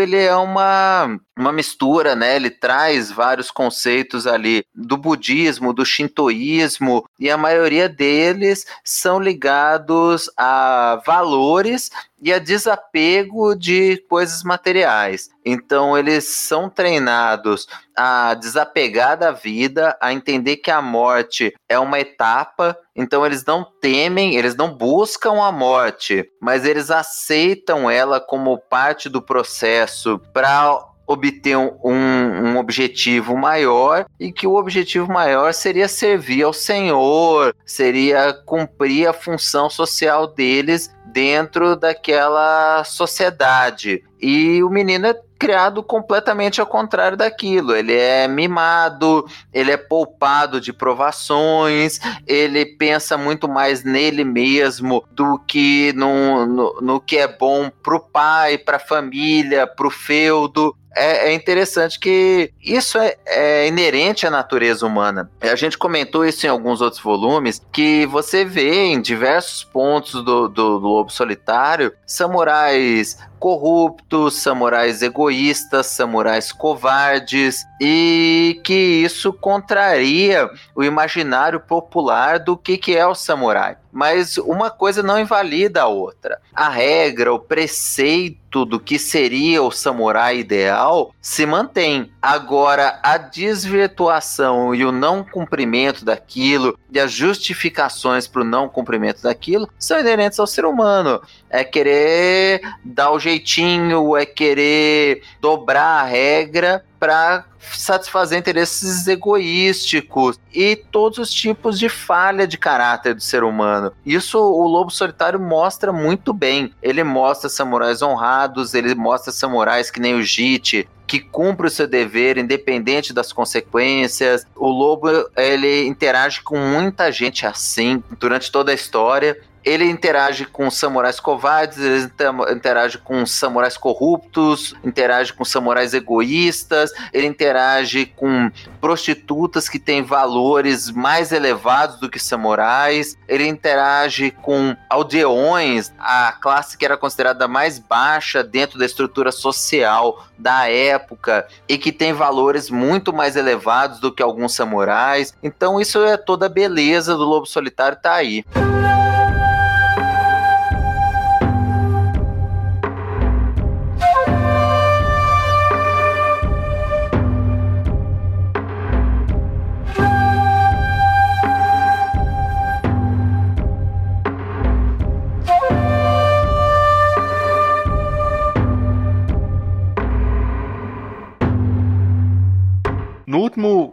ele é uma, uma mistura, né? Ele traz vários conceitos ali do budismo, do shintoísmo, e a maioria deles são ligados a valores e a desapego de coisas materiais. Então, eles são treinados a desapegar da vida, a entender que a morte é uma etapa. Então, eles não temem, eles não buscam a morte, mas eles aceitam ela como parte do processo para obter um, um, objetivo maior e que o objetivo maior seria servir ao Senhor, seria cumprir a função social deles dentro daquela sociedade. E o menino é criado completamente ao contrário daquilo. Ele é mimado, ele é poupado de provações, ele pensa muito mais nele mesmo do que no, no, no que é bom pro pai, pra família, pro feudo é, é interessante que isso é, é, inerente à natureza humana. A gente comentou isso em alguns outros volumes, que você vê em diversos pontos do, do, do Lobo Solitário samurais corruptos, samurais egoístas, samurais covardes, e que isso contraria o imaginário popular do que, que é o samurai. Mas uma coisa não invalida a outra. A regra, o preceito do que seria o samurai ideal se mantém. Agora, a desvirtuação e o não cumprimento daquilo e as justificações para o não cumprimento daquilo são inerentes ao ser humano. É querer dar o jeitinho, é querer dobrar a regra para satisfazer interesses egoísticos e todos os tipos de falha de caráter do ser humano. Isso o Lobo Solitário mostra muito bem. Ele mostra samurais honrados, ele mostra samurais que nem o Jite, que cumpre o seu dever independente das consequências. O lobo ele interage com muita gente assim durante toda a história ele interage com samurais covardes, ele interage com samurais corruptos, interage com samurais egoístas, ele interage com prostitutas que têm valores mais elevados do que samurais, ele interage com aldeões, a classe que era considerada mais baixa dentro da estrutura social da época e que tem valores muito mais elevados do que alguns samurais. Então isso é toda a beleza do Lobo Solitário tá aí. No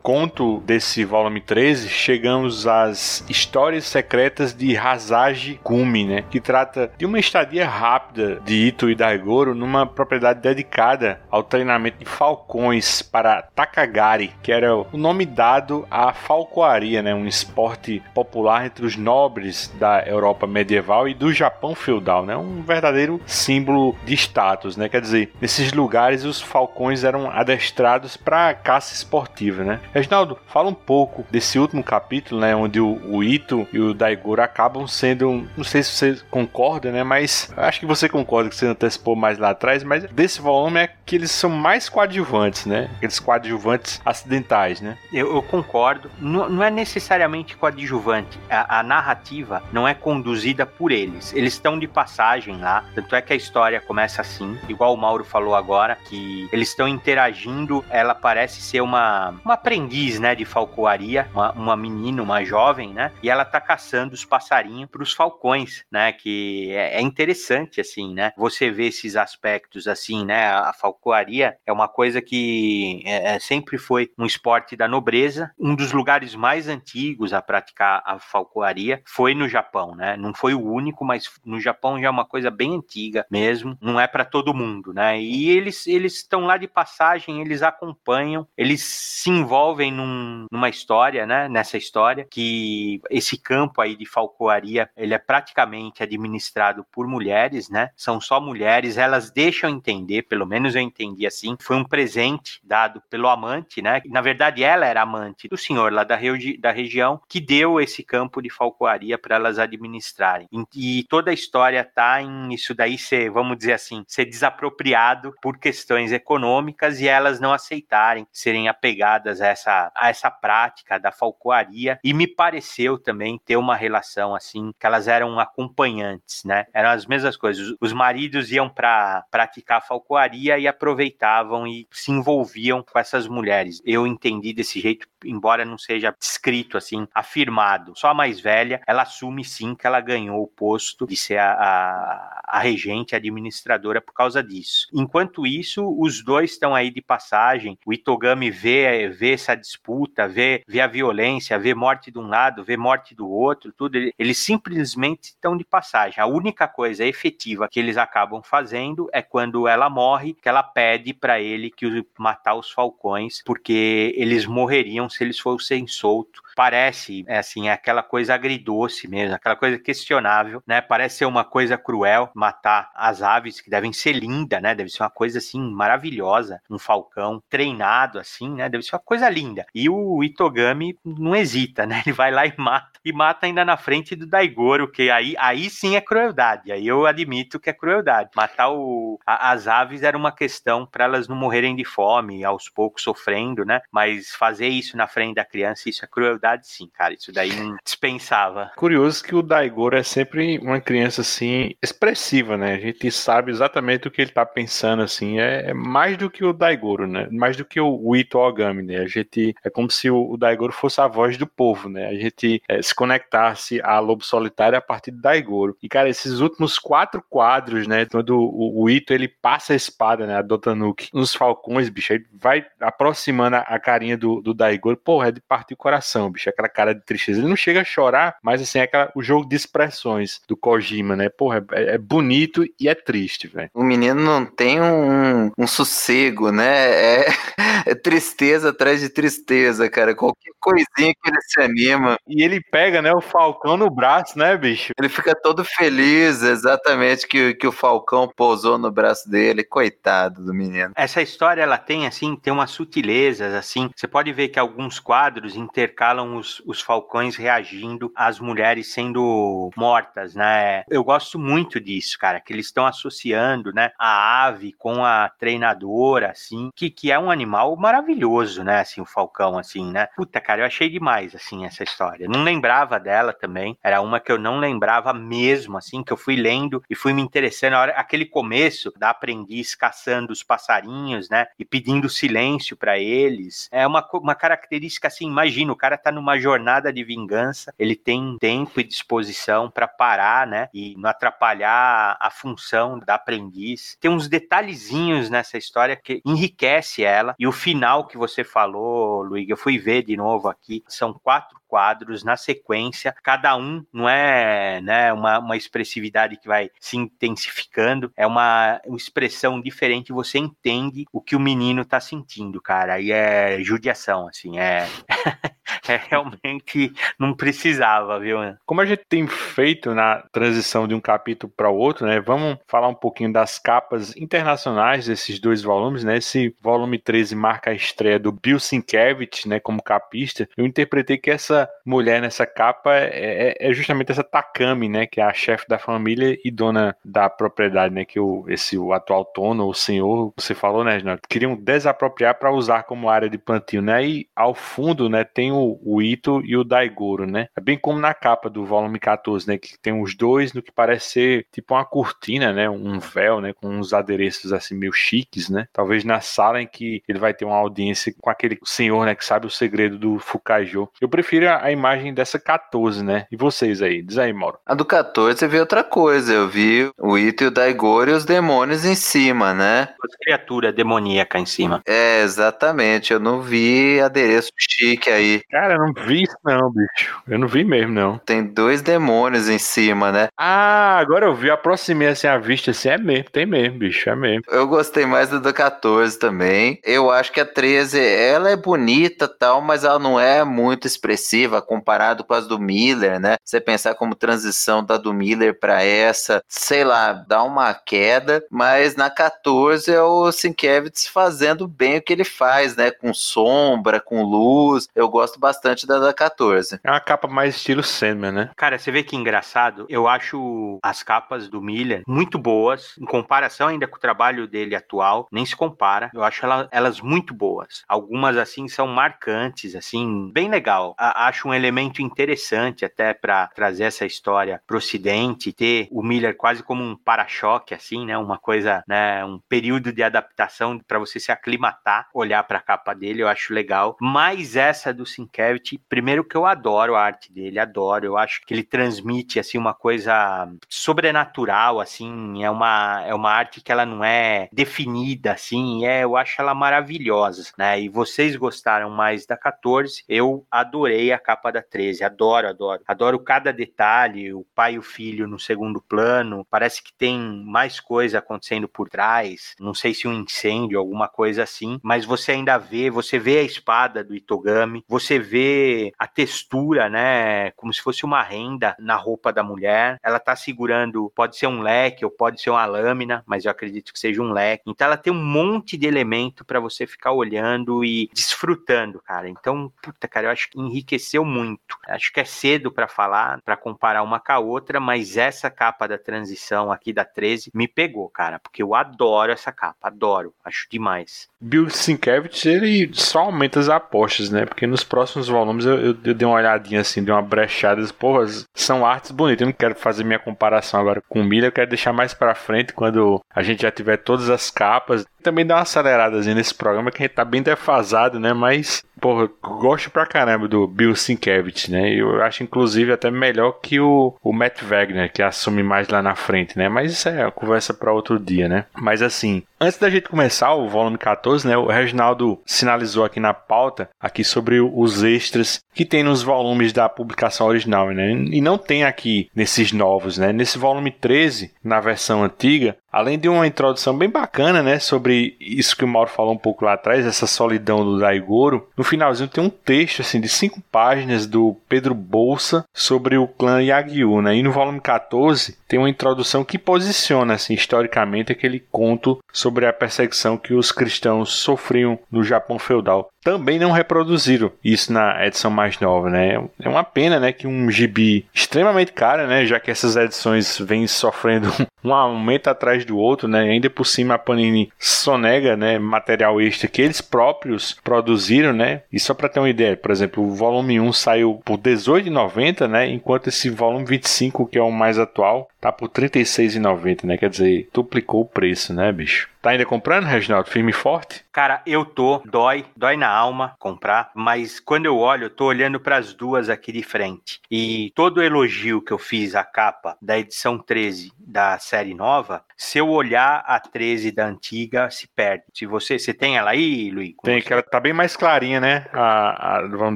conto desse volume 13, chegamos às histórias secretas de Hazage Gumi, né? Que trata de uma estadia rápida de Ito e Daigoro numa propriedade dedicada ao treinamento de falcões para Takagari, que era o nome dado à falcoaria, né? Um esporte popular entre os nobres da Europa medieval e do Japão feudal, né? Um verdadeiro símbolo de status, né? Quer dizer, nesses lugares os falcões eram adestrados para caça esportiva, né? Reginaldo, fala um pouco desse último capítulo, né? Onde o, o Ito e o Daigoro acabam sendo, não sei se você concorda, né? Mas acho que você concorda que você antecipou mais lá atrás, mas desse volume é que eles são mais coadjuvantes, né? Aqueles coadjuvantes acidentais, né? Eu, eu concordo. Não, não, é necessariamente coadjuvante. A, a, narrativa não é conduzida por eles. Eles estão de passagem lá. Tanto é que a história começa assim, igual o Mauro falou agora, que eles estão interagindo. Ela parece ser uma, uma aprendiz, né, de falcoaria, uma, uma menina, uma jovem, né? E ela tá caçando os passarinhos para os falcões, né? Que é, é, interessante, assim, né? Você vê esses aspectos assim, né? A, falcoaria é uma coisa que é, é sempre foi um esporte da nobreza. Um dos lugares mais antigos a praticar a falcoaria foi no Japão, né? Não foi o único, mas no Japão já é uma coisa bem antiga mesmo. Não é para todo mundo, né? E eles eles estão lá de passagem, eles acompanham, eles se envolvem num, numa história, né? Nessa história que esse campo aí de falcoaria ele é praticamente administrado por mulheres, né? São só mulheres, elas deixam entender, pelo menos eu entendi assim, foi um presente dado pelo amante, né? Na verdade, ela era amante do senhor lá da, regi da região que deu esse campo de falcoaria para elas administrarem. E, e, toda a história tá em isso daí ser, vamos dizer assim, ser desapropriado por questões econômicas e elas não aceitarem serem apegadas a essa, a essa prática da falcoaria. E me pareceu também ter uma relação assim, que elas eram acompanhantes, né? Eram as mesmas coisas. Os maridos iam para praticar falcoaria e aproveitavam e se envolviam com essas mulheres. Eu entendi desse jeito, embora não seja escrito assim, afirmado. Só a mais velha, ela assume sim que ela ganhou o posto de ser a, a, a regente, a administradora por causa disso. Enquanto isso, os dois estão aí de passagem. O Itogami vê, vê essa disputa, vê, vê a violência, vê morte de um lado, vê morte do outro, tudo. Eles simplesmente estão de passagem. A única coisa efetiva que eles acabam fazendo é quando ela morre, que ela pede para ele que matar os falcões, porque eles morreriam se eles fossem soltos parece, é assim, é aquela coisa agridoce mesmo, aquela coisa questionável, né? Parece ser uma coisa cruel matar as aves que devem ser lindas, né? Deve ser uma coisa assim maravilhosa, um falcão treinado assim, né? Deve ser uma coisa linda. E o Itogami não hesita, né? Ele vai lá e mata e mata ainda na frente do Daigoro, que aí, aí sim é crueldade. Aí eu admito que é crueldade. Matar o, a, as aves era uma questão para elas não morrerem de fome, aos poucos sofrendo, né? Mas fazer isso na frente da criança, isso é crueldade sim, cara. Isso daí dispensava. Curioso que o Daigoro é sempre uma criança assim expressiva, né? A gente sabe exatamente o que ele tá pensando assim. É, é mais do que o Daigoro, né? Mais do que o, Ito Ogami, né? A gente é como se o, Daigoro fosse a voz do povo, né? A gente é, se conectar-se a Lobo Solitário a partir de Daigoro. E, cara, esses últimos quatro quadros, né? Quando o, o Ito ele passa a espada, né? A Dotanuki nos falcões, bicho, aí vai aproximando a, a carinha do, do Daigoro. Porra, é de partir o coração, bicho. Aquela cara de tristeza. Ele não chega a chorar, mas assim, é aquela, o jogo de expressões do Kojima, né? Porra, é, é bonito e é triste, velho. O menino não tem um, um sossego, né? É, é tristeza atrás de tristeza, cara. Qualquer coisinha que ele se anima. E ele pega pega, né, o Falcão no braço, né, bicho? Ele fica todo feliz, exatamente, que, que o Falcão pousou no braço dele. Coitado do menino. Essa história, ela tem, assim, tem umas sutilezas, assim. Você pode ver que alguns quadros intercalam os, os falcões reagindo às mulheres sendo mortas, né? Eu gosto muito disso, cara, que eles estão associando, né, a ave com a treinadora, assim, que, que é um animal maravilhoso, né, assim, o Falcão, assim, né? Puta, cara, eu achei demais, assim, essa história. Não lembrava dela também. Era uma que eu não lembrava mesmo, assim, que eu fui lendo e fui me interessando. Hora, aquele começo da aprendiz caçando os passarinhos, né? E pedindo silêncio para eles. É uma, uma característica assim, imagina, o cara tá numa jornada de vingança, ele tem tempo e disposição para parar, né? E não atrapalhar a função da aprendiz. Tem uns detalhezinhos nessa história que enriquece ela. E o final que você falou, Luiz, eu fui ver de novo aqui, são quatro quadros na sequência, cada um não é né, uma, uma expressividade que vai se intensificando, é uma, expressão diferente, você entende o que o menino tá sentindo, cara, e é judiação, assim, é. é realmente não precisava, viu? Como a gente tem feito na transição de um capítulo para o outro, né? Vamos falar um pouquinho das capas internacionais desses dois volumes, né? Esse volume 13 marca a estreia do Bill Sienkiewicz, né, como capista. Eu interpretei que essa mulher nessa capa é, é, é justamente essa Takami, né, que é a chefe da família e dona da propriedade, né, que o, esse o atual dono, o senhor, você falou, né, Reginaldo, queriam desapropriar para usar como área de plantio, né? E ao fundo, né, tem o, o Ito e o Daigoro, né? É bem como na capa do volume 14, né, que tem os dois no que parece ser tipo uma cortina, né, um véu, né, com uns adereços assim meio chiques, né? Talvez na sala em que ele vai ter uma audiência com aquele senhor, né, que sabe o segredo do Fukajo. Eu prefiro a, a imagem dessa 14, né? E vocês aí? Diz aí, Mauro. A do 14 eu vi outra coisa. Eu vi o Ito e o Daigoro e os demônios em cima, né? As criaturas demoníacas em cima. É, exatamente. Eu não vi adereço chique aí. Cara, eu não vi isso não, bicho. Eu não vi mesmo, não. Tem dois demônios em cima, né? Ah, agora eu vi. Aproximei assim a vista, assim, é mesmo. Tem mesmo, bicho, é mesmo. Eu gostei mais do, do 14 também. Eu acho que a 13, ela é bonita tal, mas ela não é muito expressiva comparado com as do Miller, né? Você pensar como transição da do Miller para essa, sei lá, dá uma queda, mas na 14 é o Sienkiewicz fazendo bem o que ele faz, né? Com sombra, com luz. Eu gosto bastante da da 14. É uma capa mais estilo Sandman, né? Cara, você vê que engraçado. Eu acho as capas do Miller muito boas, em comparação ainda com o trabalho dele atual, nem se compara. Eu acho ela, elas muito boas. Algumas, assim, são marcantes, assim, bem legal. A, acho um elemento interessante até para trazer essa história pro ocidente, ter o Miller quase como um para-choque, assim, né? Uma coisa, né? Um período de adaptação para você se aclimatar, olhar para a capa dele, eu acho legal. Mas essa do Sienkiewicz, primeiro que eu adoro a arte dele, adoro. Eu acho que ele transmite, assim, uma coisa sobrenatural, assim. É uma, é uma arte que ela não é definida, assim. É, eu acho ela maravilhosa, né? E vocês gostaram mais da 14, eu adorei a capa da 13, adoro, adoro. Adoro cada detalhe, o pai e o filho no segundo plano, parece que tem mais coisa acontecendo por trás, não sei se um incêndio, alguma coisa assim, mas você ainda vê, você vê a espada do Itogami, você vê a textura, né, como se fosse uma renda na roupa da mulher, ela tá segurando, pode ser um leque ou pode ser uma lâmina, mas eu acredito que seja um leque. Então ela tem um monte de elemento para você ficar olhando e desfrutando, cara. Então, puta, cara, eu acho que enriqueceu muito. Acho que é cedo para falar, para comparar uma com a outra, mas essa capa da transição aqui da 13 me pegou, cara, porque eu adoro essa capa, adoro, acho demais. Bill Sienkiewicz, ele só aumenta as apostas, né? Porque nos próximos volumes eu, eu, eu dei uma olhadinha assim, dei uma brechada, porra, são artes bonitas. Eu não quero fazer minha comparação agora com Miller, eu quero deixar mais para frente quando a gente já tiver todas as capas. Também dá uma aceleradazinha nesse programa que a gente tá bem defasado, né? Mas porra, gosto pra caramba do Bill Sienkiewicz, né? Eu acho, inclusive, até melhor que o, o Matt Wagner, que assume mais lá na frente, né? Mas isso é conversa para outro dia, né? Mas assim, antes da gente começar o volume 14, né? O Reginaldo sinalizou aqui na pauta, aqui sobre os extras que tem nos volumes da publicação original, né? E não tem aqui nesses novos, né? Nesse volume 13, na versão antiga, além de uma introdução bem bacana, né? Sobre isso que o Mauro falou um pouco lá atrás, essa solidão do Daigoro, no finalzinho tem um texto assim de cinco páginas do Pedro Bolsa sobre o clã Yagyu, né? E no volume 14 tem uma introdução que posiciona assim historicamente aquele conto sobre a perseguição que os cristãos sofriam no Japão feudal também não reproduziram isso na edição mais nova, né? É uma pena, né, que um gibi extremamente caro, né, já que essas edições vêm sofrendo um aumento atrás do outro, né? Ainda por cima a Panini sonega, né, material extra que eles próprios produziram, né? E só para ter uma ideia, por exemplo, o volume 1 saiu por R$18,90, né, enquanto esse volume 25, que é o mais atual, tá por R$ 36,90, né? Quer dizer, duplicou o preço, né, bicho? Tá ainda comprando, Reginaldo? Firme e forte? Cara, eu tô, dói, dói na alma comprar, mas quando eu olho, eu tô olhando para as duas aqui de frente. E todo o elogio que eu fiz à capa da edição 13 da série nova, se eu olhar a 13 da antiga, se perde. Se você, você tem ela aí, Luiz? Tem, você? que ela tá bem mais clarinha, né? A, a Van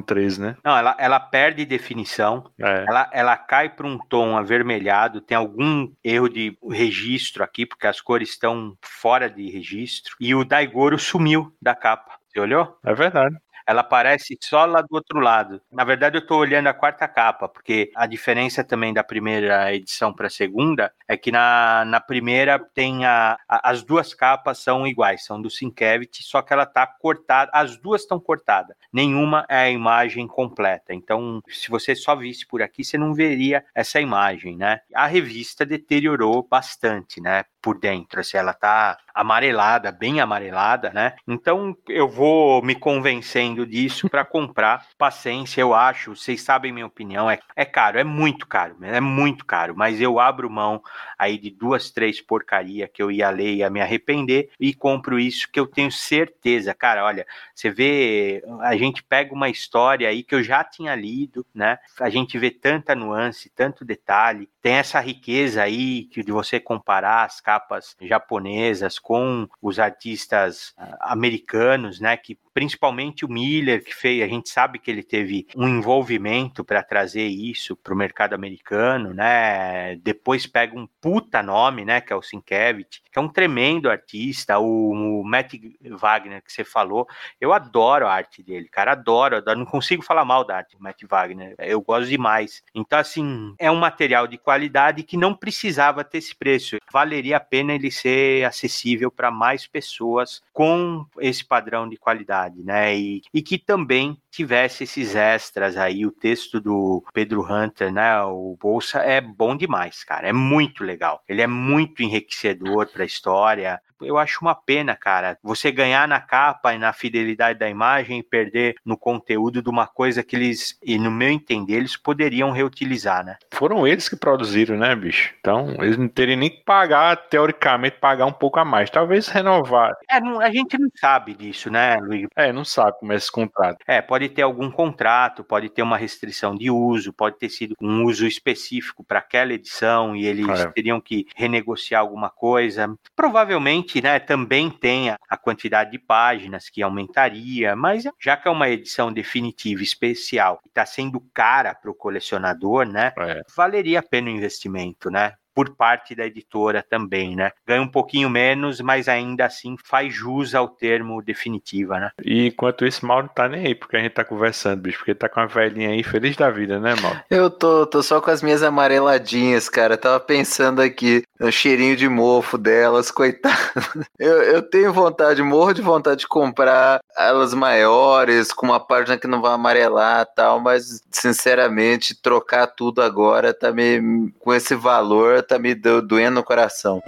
13, né? Não, ela, ela perde definição, É. ela, ela cai para um tom avermelhado, tem algum erro de registro aqui, porque as cores estão fora de registro, e o Daigoro sumiu da capa. Você olhou? É verdade. Ela aparece só lá do outro lado. Na verdade, eu estou olhando a quarta capa, porque a diferença também da primeira edição para a segunda é que na, na primeira tem a, a- as duas capas são iguais, são do Sienkiewicz, só que ela está cortada, as duas estão cortadas. Nenhuma é a imagem completa. Então, se você só visse por aqui, você não veria essa imagem, né? A revista deteriorou bastante, né? Por dentro, assim, ela tá amarelada, bem amarelada, né? Então eu vou me convencendo disso para comprar. Paciência, eu acho. Vocês sabem minha opinião. É, é caro, é muito caro, é muito caro. Mas eu abro mão aí de duas, três porcaria que eu ia ler e ia me arrepender e compro isso que eu tenho certeza, cara. Olha, você vê, a gente pega uma história aí que eu já tinha lido, né? A gente vê tanta nuance, tanto detalhe, tem essa riqueza aí que de você comparar as capas japonesas com os artistas ah, americanos, né? Que principalmente o Miller, que fez, a gente sabe que ele teve um envolvimento para trazer isso para o mercado americano, né? Depois pega um puta nome, né? Que é o Sienkiewicz, que é um tremendo artista, o, o Matt Wagner que você falou, eu adoro a arte dele, cara, adoro, adoro, não consigo falar mal da arte do Matt Wagner, eu gosto demais. Então, assim, é um material de qualidade que não precisava ter esse preço, valeria a pena ele ser acessível para mais pessoas com esse padrão de qualidade, né? E, e que também tivesse esses extras aí, o texto do Pedro Hunter, né? O Bolsa é bom demais, cara, é muito legal. Ele é muito enriquecedor para a história. Eu acho uma pena, cara, você ganhar na capa e na fidelidade da imagem e perder no conteúdo de uma coisa que eles, e no meu entender, eles poderiam reutilizar, né? Foram eles que produziram, né, bicho? Então, eles não teriam nem que pagar, teoricamente, pagar um pouco a mais. Talvez renovar. É, não- a gente não sabe disso, né, Luiz? É, não sabe como é esse contrato. É, pode ter algum contrato, pode ter uma restrição de uso, pode ter sido um uso específico para aquela edição e eles É. teriam que renegociar alguma coisa. Provavelmente, né, também tem a, a quantidade de páginas que aumentaria, mas já que é uma edição definitiva especial e está sendo cara para o colecionador, né, É. valeria a pena o investimento, né? Por parte da editora também, né? Ganha um pouquinho menos, mas ainda assim faz jus ao termo definitiva, né? E enquanto isso, Mauro não tá nem aí, porque a gente tá conversando, bicho. Porque tá com uma velhinha aí feliz da vida, né, Mauro? Eu tô, tô só com as minhas amareladinhas, cara. Tava pensando aqui no cheirinho de mofo delas, coitado. Eu, eu tenho vontade, morro de vontade de comprar elas maiores, com uma página que não vai amarelar e tal, mas sinceramente, trocar tudo agora tá me. com esse valor, tá me do- doendo no coração.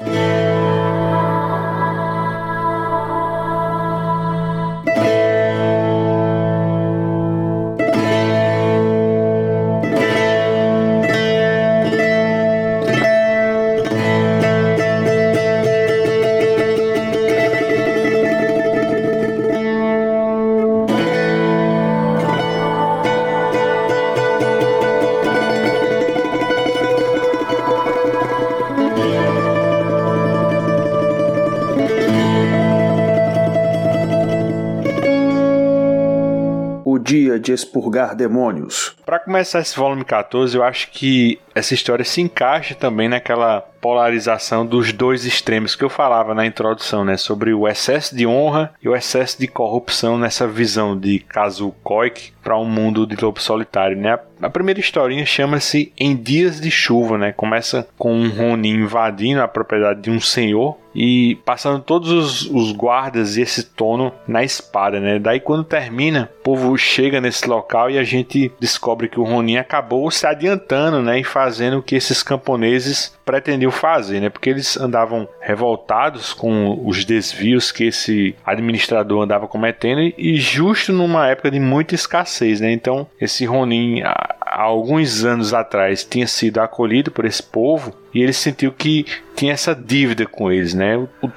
De expurgar demônios. Pra começar esse volume 14, eu acho que essa história se encaixa também naquela polarização dos dois extremos que eu falava na introdução, né? Sobre o excesso de honra e o excesso de corrupção nessa visão de Kazu Koik para um mundo de lobo solitário, né? A primeira historinha chama-se Em Dias de Chuva, né? Começa com um Ronin invadindo a propriedade de um senhor e passando todos os, os guardas e esse tono na espada, né? Daí quando termina, o povo chega nesse local e a gente descobre que o Ronin acabou se adiantando, né? E fazendo o que esses camponeses pretendiam fazer, né? Porque eles andavam revoltados com os desvios que esse administrador andava cometendo e justo numa época de muita escassez, né? Então esse Ronin há alguns anos atrás tinha sido acolhido por esse povo e ele sentiu que tinha essa dívida com eles, né? O, o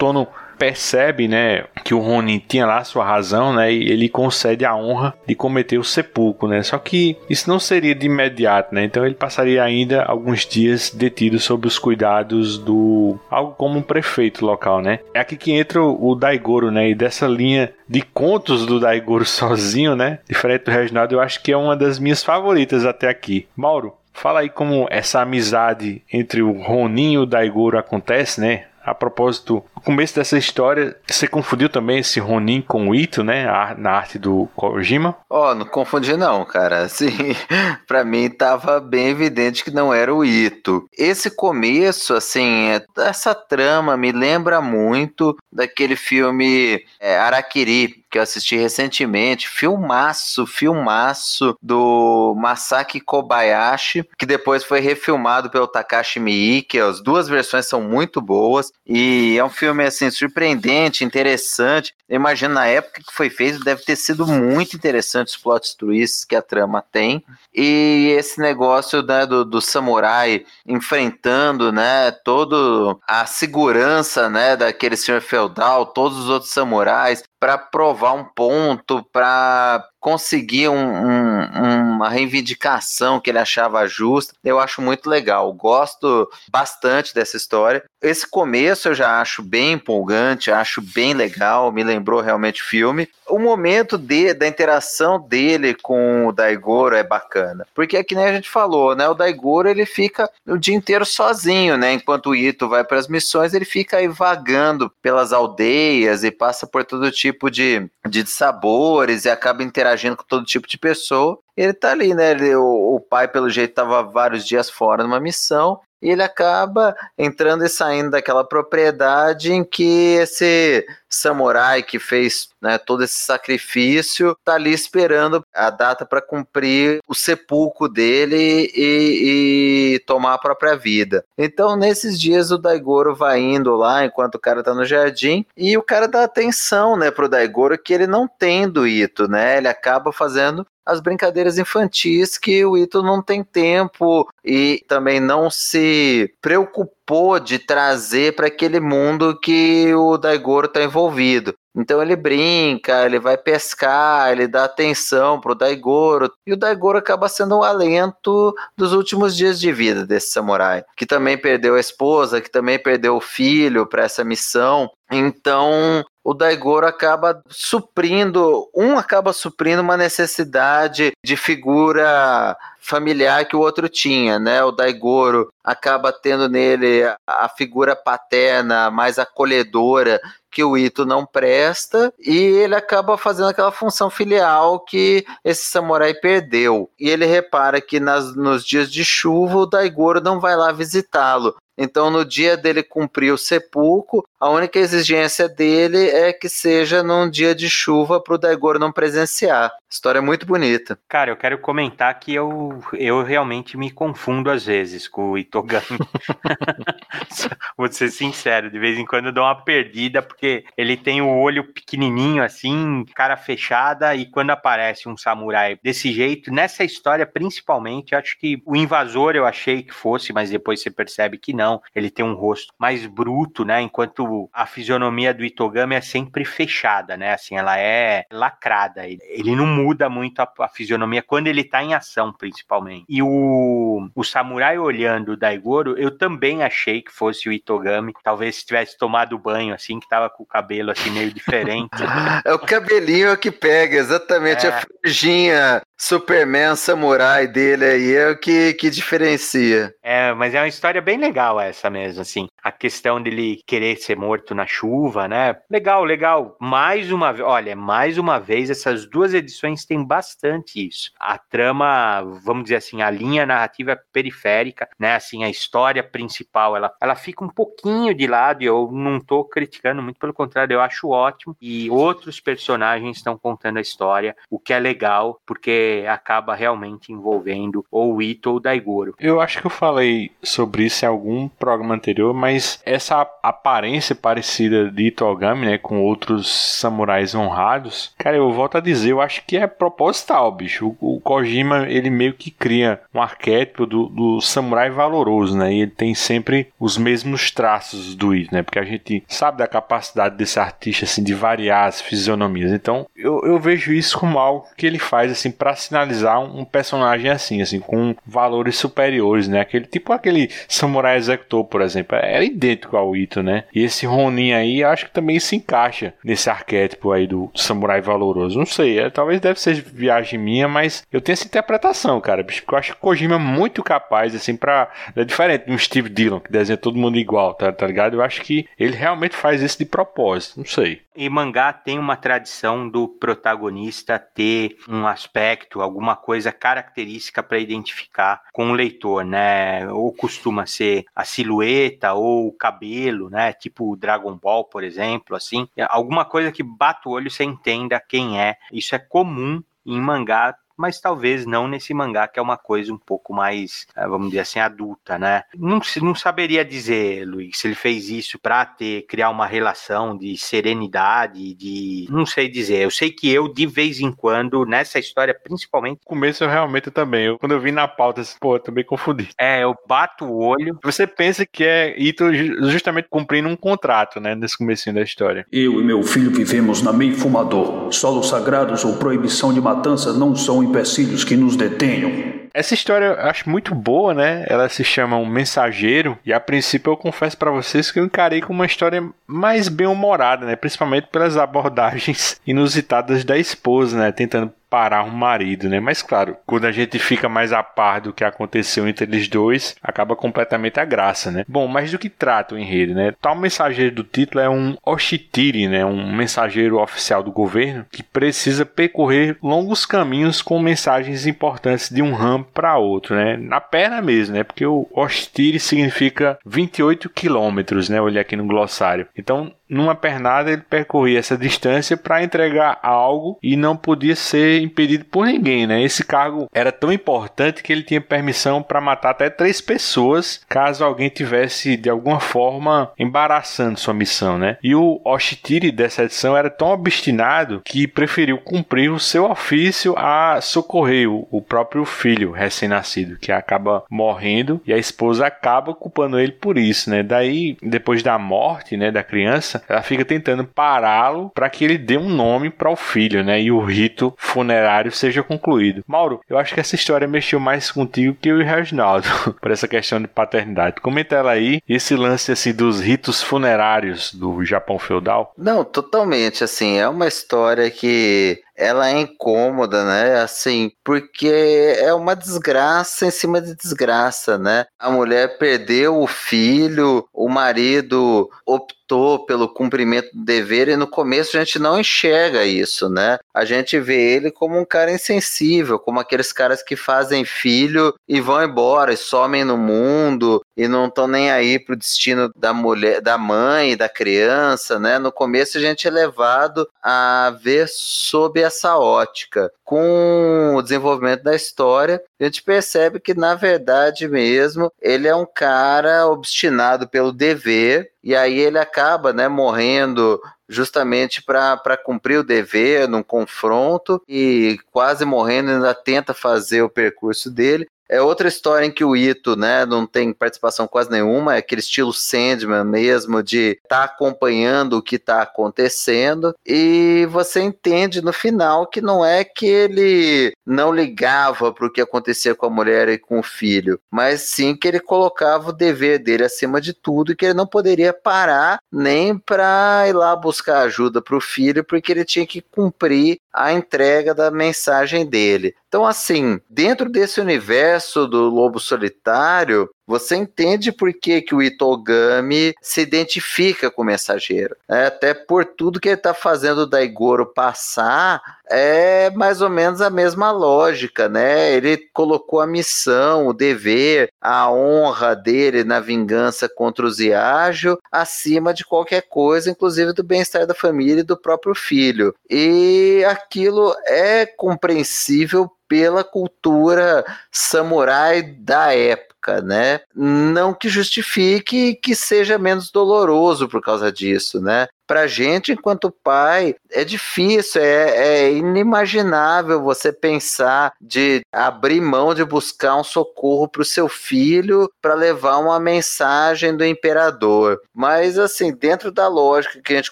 percebe, né, que o Ronin tinha lá sua razão, né, e ele concede a honra de cometer o sepulcro, né. Só que isso não seria de imediato, né. Então ele passaria ainda alguns dias detido sob os cuidados do algo como um prefeito local, né. É aqui que entra o Daigoro, né, e dessa linha de contos do Daigoro sozinho, né, diferente do Reginaldo, eu acho que é uma das minhas favoritas até aqui. Mauro, Fala aí como essa amizade entre o Ronin e o Daigoro acontece, né? A propósito, começo dessa história, você confundiu também esse Ronin com o Ito, né? Na arte do Kojima? Ó, oh, não confundi não, cara. Assim, para mim tava bem evidente que não era o Ito. Esse começo, assim, essa trama me lembra muito daquele filme é, Araquiri, que eu assisti recentemente, filmaço, filmaço do Masaki Kobayashi, que depois foi refilmado pelo Takashi Miike, as duas versões são muito boas, e é um filme, assim, surpreendente, interessante, eu imagino na época que foi feito, deve ter sido muito interessante os plot twists que a trama tem, e esse negócio né, do, do samurai enfrentando, né, todo a segurança, né, daquele senhor feudal, todos os outros samurais, para provar um ponto, para conseguir um, um, uma reivindicação que ele achava justa. Eu acho muito legal, gosto bastante dessa história. Esse começo eu já acho bem empolgante, acho bem legal, me lembrou realmente o filme. O momento de, da interação dele com o Daigoro é bacana, porque é que nem a gente falou, né? O Daigoro ele fica o dia inteiro sozinho, né? Enquanto o Ito vai para as missões, ele fica aí vagando pelas aldeias e passa por todo tipo de, de sabores e acaba interagindo com todo tipo de pessoa. Ele tá ali, né? Ele, o, o pai, pelo jeito, tava vários dias fora numa missão e ele acaba entrando e saindo daquela propriedade em que esse samurai que fez né, todo esse sacrifício tá ali esperando a data para cumprir o sepulcro dele e, e, tomar a própria vida. Então, nesses dias, o Daigoro vai indo lá enquanto o cara tá no jardim e o cara dá atenção né, pro Daigoro que ele não tem do Ito, né? Ele acaba fazendo as brincadeiras infantis que o Ito não tem tempo e também não se preocupou de trazer para aquele mundo que o Daigoro está envolvido. Então ele brinca, ele vai pescar, ele dá atenção pro Daigoro, e o Daigoro acaba sendo um alento dos últimos dias de vida desse samurai, que também perdeu a esposa, que também perdeu o filho para essa missão. Então, o Daigoro acaba suprindo, um acaba suprindo uma necessidade de figura familiar que o outro tinha, né? O Daigoro acaba tendo nele a figura paterna mais acolhedora que o Ito não presta e ele acaba fazendo aquela função filial que esse samurai perdeu. E ele repara que nas, nos dias de chuva o Daigoro não vai lá visitá-lo. Então, no dia dele cumprir o sepulcro, a única exigência dele é que seja num dia de chuva para o Daigoro não presenciar. História muito bonita. Cara, eu quero comentar que eu, eu realmente me confundo às vezes com o Itogami. Vou ser sincero, de vez em quando eu dou uma perdida, porque ele tem o olho pequenininho assim, cara fechada, e quando aparece um samurai desse jeito, nessa história principalmente, acho que o invasor eu achei que fosse, mas depois você percebe que não. Ele tem um rosto mais bruto, né? Enquanto a fisionomia do Itogami é sempre fechada, né? Assim, ela é lacrada. Ele não muda muito a, a fisionomia quando ele tá em ação, principalmente. E o, o samurai olhando o Daigoro, eu também achei que fosse o Itogami. Talvez tivesse tomado banho, assim, que tava com o cabelo, assim, meio diferente. é o cabelinho que pega, exatamente. É. A franjinha Superman samurai dele aí é o que, que diferencia. É, mas é uma história bem legal essa mesmo, assim. A questão dele querer ser morto na chuva, né? Legal, legal. Mais uma vez, olha, mais uma vez, essas duas edições têm bastante isso. A trama, vamos dizer assim, a linha narrativa narrativa periférica, né? Assim, a história principal, ela, ela fica um pouquinho de lado e eu não tô criticando, muito pelo contrário, eu acho ótimo. E outros personagens estão contando a história, o que é legal, porque acaba realmente envolvendo ou o Ito ou o Daigoro. Eu acho que eu falei sobre isso em algum programa anterior, mas essa aparência parecida de Ito Ogami, né, com outros samurais honrados, cara, eu volto a dizer, eu acho que é proposital, bicho. O, o Kojima, ele meio que cria um arquétipo do, do samurai valoroso, né, e ele tem sempre os mesmos traços do Ito, né, porque a gente sabe da capacidade desse artista, assim, de variar as fisionomias. Então, eu, eu vejo isso como algo que ele faz, assim, para sinalizar um, personagem assim, assim, com valores superiores, né, aquele tipo aquele samurai executor, por exemplo, era idêntico ao Ito, né, e esse Ronin aí, acho que também se encaixa nesse arquétipo aí do samurai valoroso. Não sei, é, talvez deve ser viagem minha, mas eu tenho essa interpretação, cara, porque eu acho que Kojima é muito capaz, assim, pra. É diferente de um Steve Dillon, que desenha todo mundo igual, tá, tá ligado? Eu acho que ele realmente faz isso de propósito, não sei. E mangá tem uma tradição do protagonista ter um aspecto, alguma coisa característica para identificar com o leitor, né? Ou costuma ser a silhueta ou o cabelo, né? Tipo Dragon Ball, por exemplo, assim. Alguma coisa que bata o olho e você entenda quem é. Isso é comum em mangá mas talvez não nesse mangá, que é uma coisa um pouco mais, eh, vamos dizer assim, adulta, né? Não, não saberia dizer, Luiz, se ele fez isso para ter, criar uma relação de serenidade, de. Não sei dizer. Eu sei que eu, de vez em quando, nessa história, principalmente. No começo eu realmente também. Eu, quando eu vi na pauta, assim, pô, eu também confundi. É, eu bato o olho. Você pensa que é Ito justamente cumprindo um contrato, né? Nesse comecinho da história. Eu e meu filho vivemos na Mei Fumador. Solos sagrados ou proibição de matança não são empecilhos que nos detenham. Essa história eu acho muito boa, né? Ela se chama Um Mensageiro e a princípio eu confesso para vocês que eu encarei como uma história mais bem humorada, né? Principalmente pelas abordagens inusitadas da esposa, né? Tentando parar um marido, né? Mas claro, quando a gente fica mais a par do que aconteceu entre eles dois, acaba completamente a graça, né? Bom, mas do que trata o enredo, né? Tal mensageiro do título é um Oshitiri, né? Um mensageiro oficial do governo que precisa percorrer longos caminhos com mensagens importantes de um ramo para outro, né? Na perna mesmo, né? Porque o Oshitiri significa 28 quilômetros, né? Olhei aqui no glossário. Então, numa pernada ele percorria essa distância para entregar algo e não podia ser impedido por ninguém, né? Esse cargo era tão importante que ele tinha permissão para matar até três pessoas caso alguém tivesse de alguma forma embaraçando sua missão, né? E o Oshitiri dessa edição era tão obstinado que preferiu cumprir o seu ofício a socorrer o próprio filho recém-nascido, que acaba morrendo e a esposa acaba culpando ele por isso, né? Daí, depois da morte, né, da criança, ela fica tentando pará-lo para que ele dê um nome para o filho, né? E o rito funerário seja concluído. Mauro, eu acho que essa história mexeu mais contigo que eu e o Reginaldo, por essa questão de paternidade. Comenta ela aí, esse lance assim dos ritos funerários do Japão feudal. Não, totalmente, assim, é uma história que ela é incômoda, né? Assim, porque é uma desgraça em cima de desgraça, né? A mulher perdeu o filho, o marido optou pelo cumprimento do dever e no começo a gente não enxerga isso, né? A gente vê ele como um cara insensível, como aqueles caras que fazem filho e vão embora e somem no mundo e não estão nem aí pro destino da mulher, da mãe, da criança, né? No começo a gente é levado a ver sob essa ótica. Com o desenvolvimento da história, a gente percebe que, na verdade mesmo, ele é um cara obstinado pelo dever, e aí ele acaba né, morrendo justamente para cumprir o dever num confronto e quase morrendo ainda tenta fazer o percurso dele é outra história em que o Ito, né, não tem participação quase nenhuma, é aquele estilo Sandman mesmo, de estar tá acompanhando o que está acontecendo, e você entende no final que não é que ele não ligava para o que acontecia com a mulher e com o filho, mas sim que ele colocava o dever dele acima de tudo e que ele não poderia parar nem para ir lá buscar ajuda para o filho, porque ele tinha que cumprir a entrega da mensagem dele. Então, assim, dentro desse universo do Lobo Solitário, você entende por que, que o Itogami se identifica com o mensageiro. É, até por tudo que ele está fazendo o Daigoro passar, é mais ou menos a mesma lógica, né? Ele colocou a missão, o dever, a honra dele na vingança contra o Ziágio acima de qualquer coisa, inclusive do bem-estar da família e do próprio filho. E aquilo é compreensível pela cultura samurai da época, né? Não que justifique que seja menos doloroso por causa disso, né? Pra gente, enquanto pai, é difícil, é, é inimaginável você pensar de abrir mão de buscar um socorro para o seu filho para levar uma mensagem do imperador. Mas, assim, dentro da lógica que a gente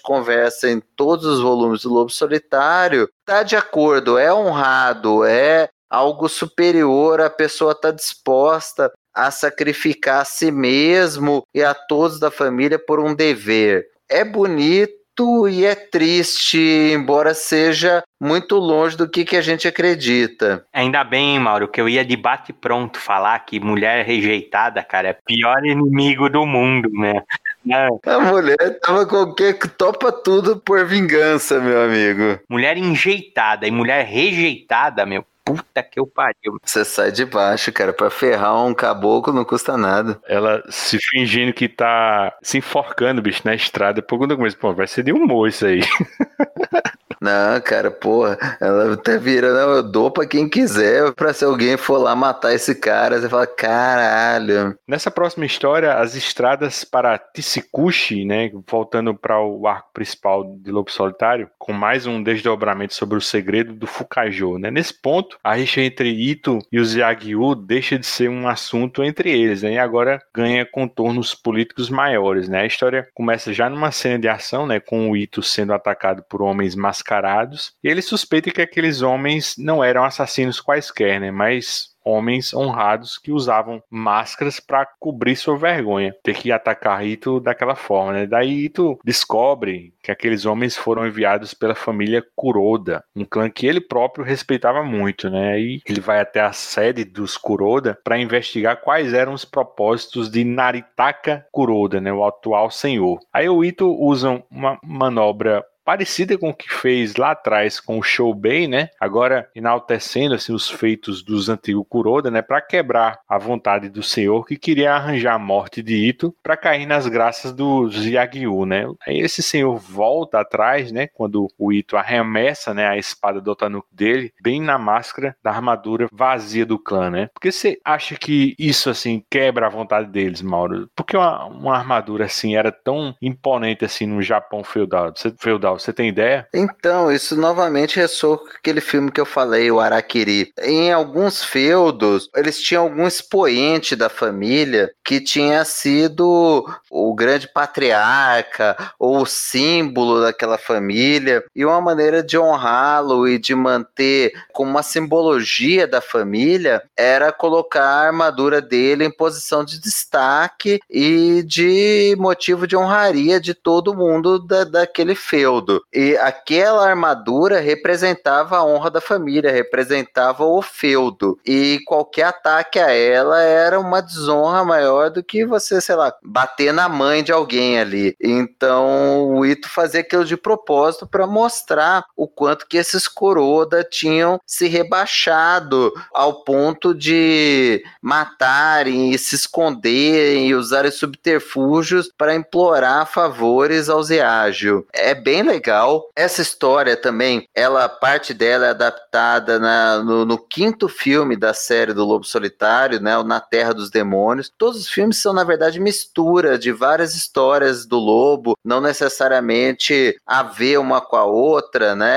conversa em todos os volumes do Lobo Solitário, tá de acordo, é honrado, é algo superior, a pessoa está disposta a sacrificar a si mesmo e a todos da família por um dever. É bonito e é triste, embora seja muito longe do que, que a gente acredita. Ainda bem, Mauro, que eu ia de bate pronto falar que mulher rejeitada, cara, é pior inimigo do mundo, né? Não. A mulher tava qualquer topa tudo por vingança, meu amigo. Mulher enjeitada e mulher rejeitada, meu, puta que eu pariu. Você sai de baixo, cara, pra ferrar um caboclo não custa nada. Ela se fingindo que tá se enforcando, bicho, na estrada. Pergunta começa, pô, vai ser de humor isso aí. Não, cara, porra, ela até vira, não, eu dou pra quem quiser, pra se alguém for lá matar esse cara, você fala, caralho. Nessa próxima história, as estradas para Tissikushi, né, voltando para o arco principal de Lobo Solitário, com mais um desdobramento sobre o segredo do Fukajo, né. Nesse ponto, a rixa entre Ito e os Yagyu deixa de ser um assunto entre eles, né, e agora ganha contornos políticos maiores, né. A história começa já numa cena de ação, né, com o Ito sendo atacado por homens mascarados mascarados. E ele suspeita que aqueles homens não eram assassinos quaisquer, né? Mas homens honrados que usavam máscaras para cobrir sua vergonha, ter que atacar Ito daquela forma, né? Daí Ito descobre que aqueles homens foram enviados pela família Kuroda, um clã que ele próprio respeitava muito, né? E ele vai até a sede dos Kuroda para investigar quais eram os propósitos de Naritaka Kuroda, né? O atual senhor. Aí o Ito usa uma manobra parecida com o que fez lá atrás com o Shoubei, né? Agora enaltecendo assim os feitos dos antigos Kuroda, né, para quebrar a vontade do senhor que queria arranjar a morte de Ito para cair nas graças dos Yagyu, né? Aí esse senhor volta atrás, né, quando o Ito arremessa, né, a espada do Otanuki dele bem na máscara da armadura vazia do clã, né? Porque você acha que isso assim quebra a vontade deles, Mauro? Porque uma, uma armadura assim era tão imponente assim no Japão feudal, feudal você tem ideia? Então, isso novamente ressoa com aquele filme que eu falei, o Araquiri. Em alguns feudos, eles tinham algum expoente da família que tinha sido o grande patriarca ou o símbolo daquela família, e uma maneira de honrá-lo e de manter como uma simbologia da família era colocar a armadura dele em posição de destaque e de motivo de honraria de todo mundo da, daquele feudo tudo. E aquela armadura representava a honra da família, representava o feudo. E qualquer ataque a ela era uma desonra maior do que você, sei lá, bater na mãe de alguém ali. Então o Ito fazia aquilo de propósito para mostrar o quanto que esses Kuroda tinham se rebaixado ao ponto de matarem e se esconderem e usarem subterfúgios para implorar favores aos Eágio. É bem legal legal. Essa história também, ela parte dela é adaptada na, no, no, quinto filme da série do Lobo Solitário, né, Na Terra dos Demônios. Todos os filmes são na verdade mistura de várias histórias do lobo, não necessariamente a ver uma com a outra, né?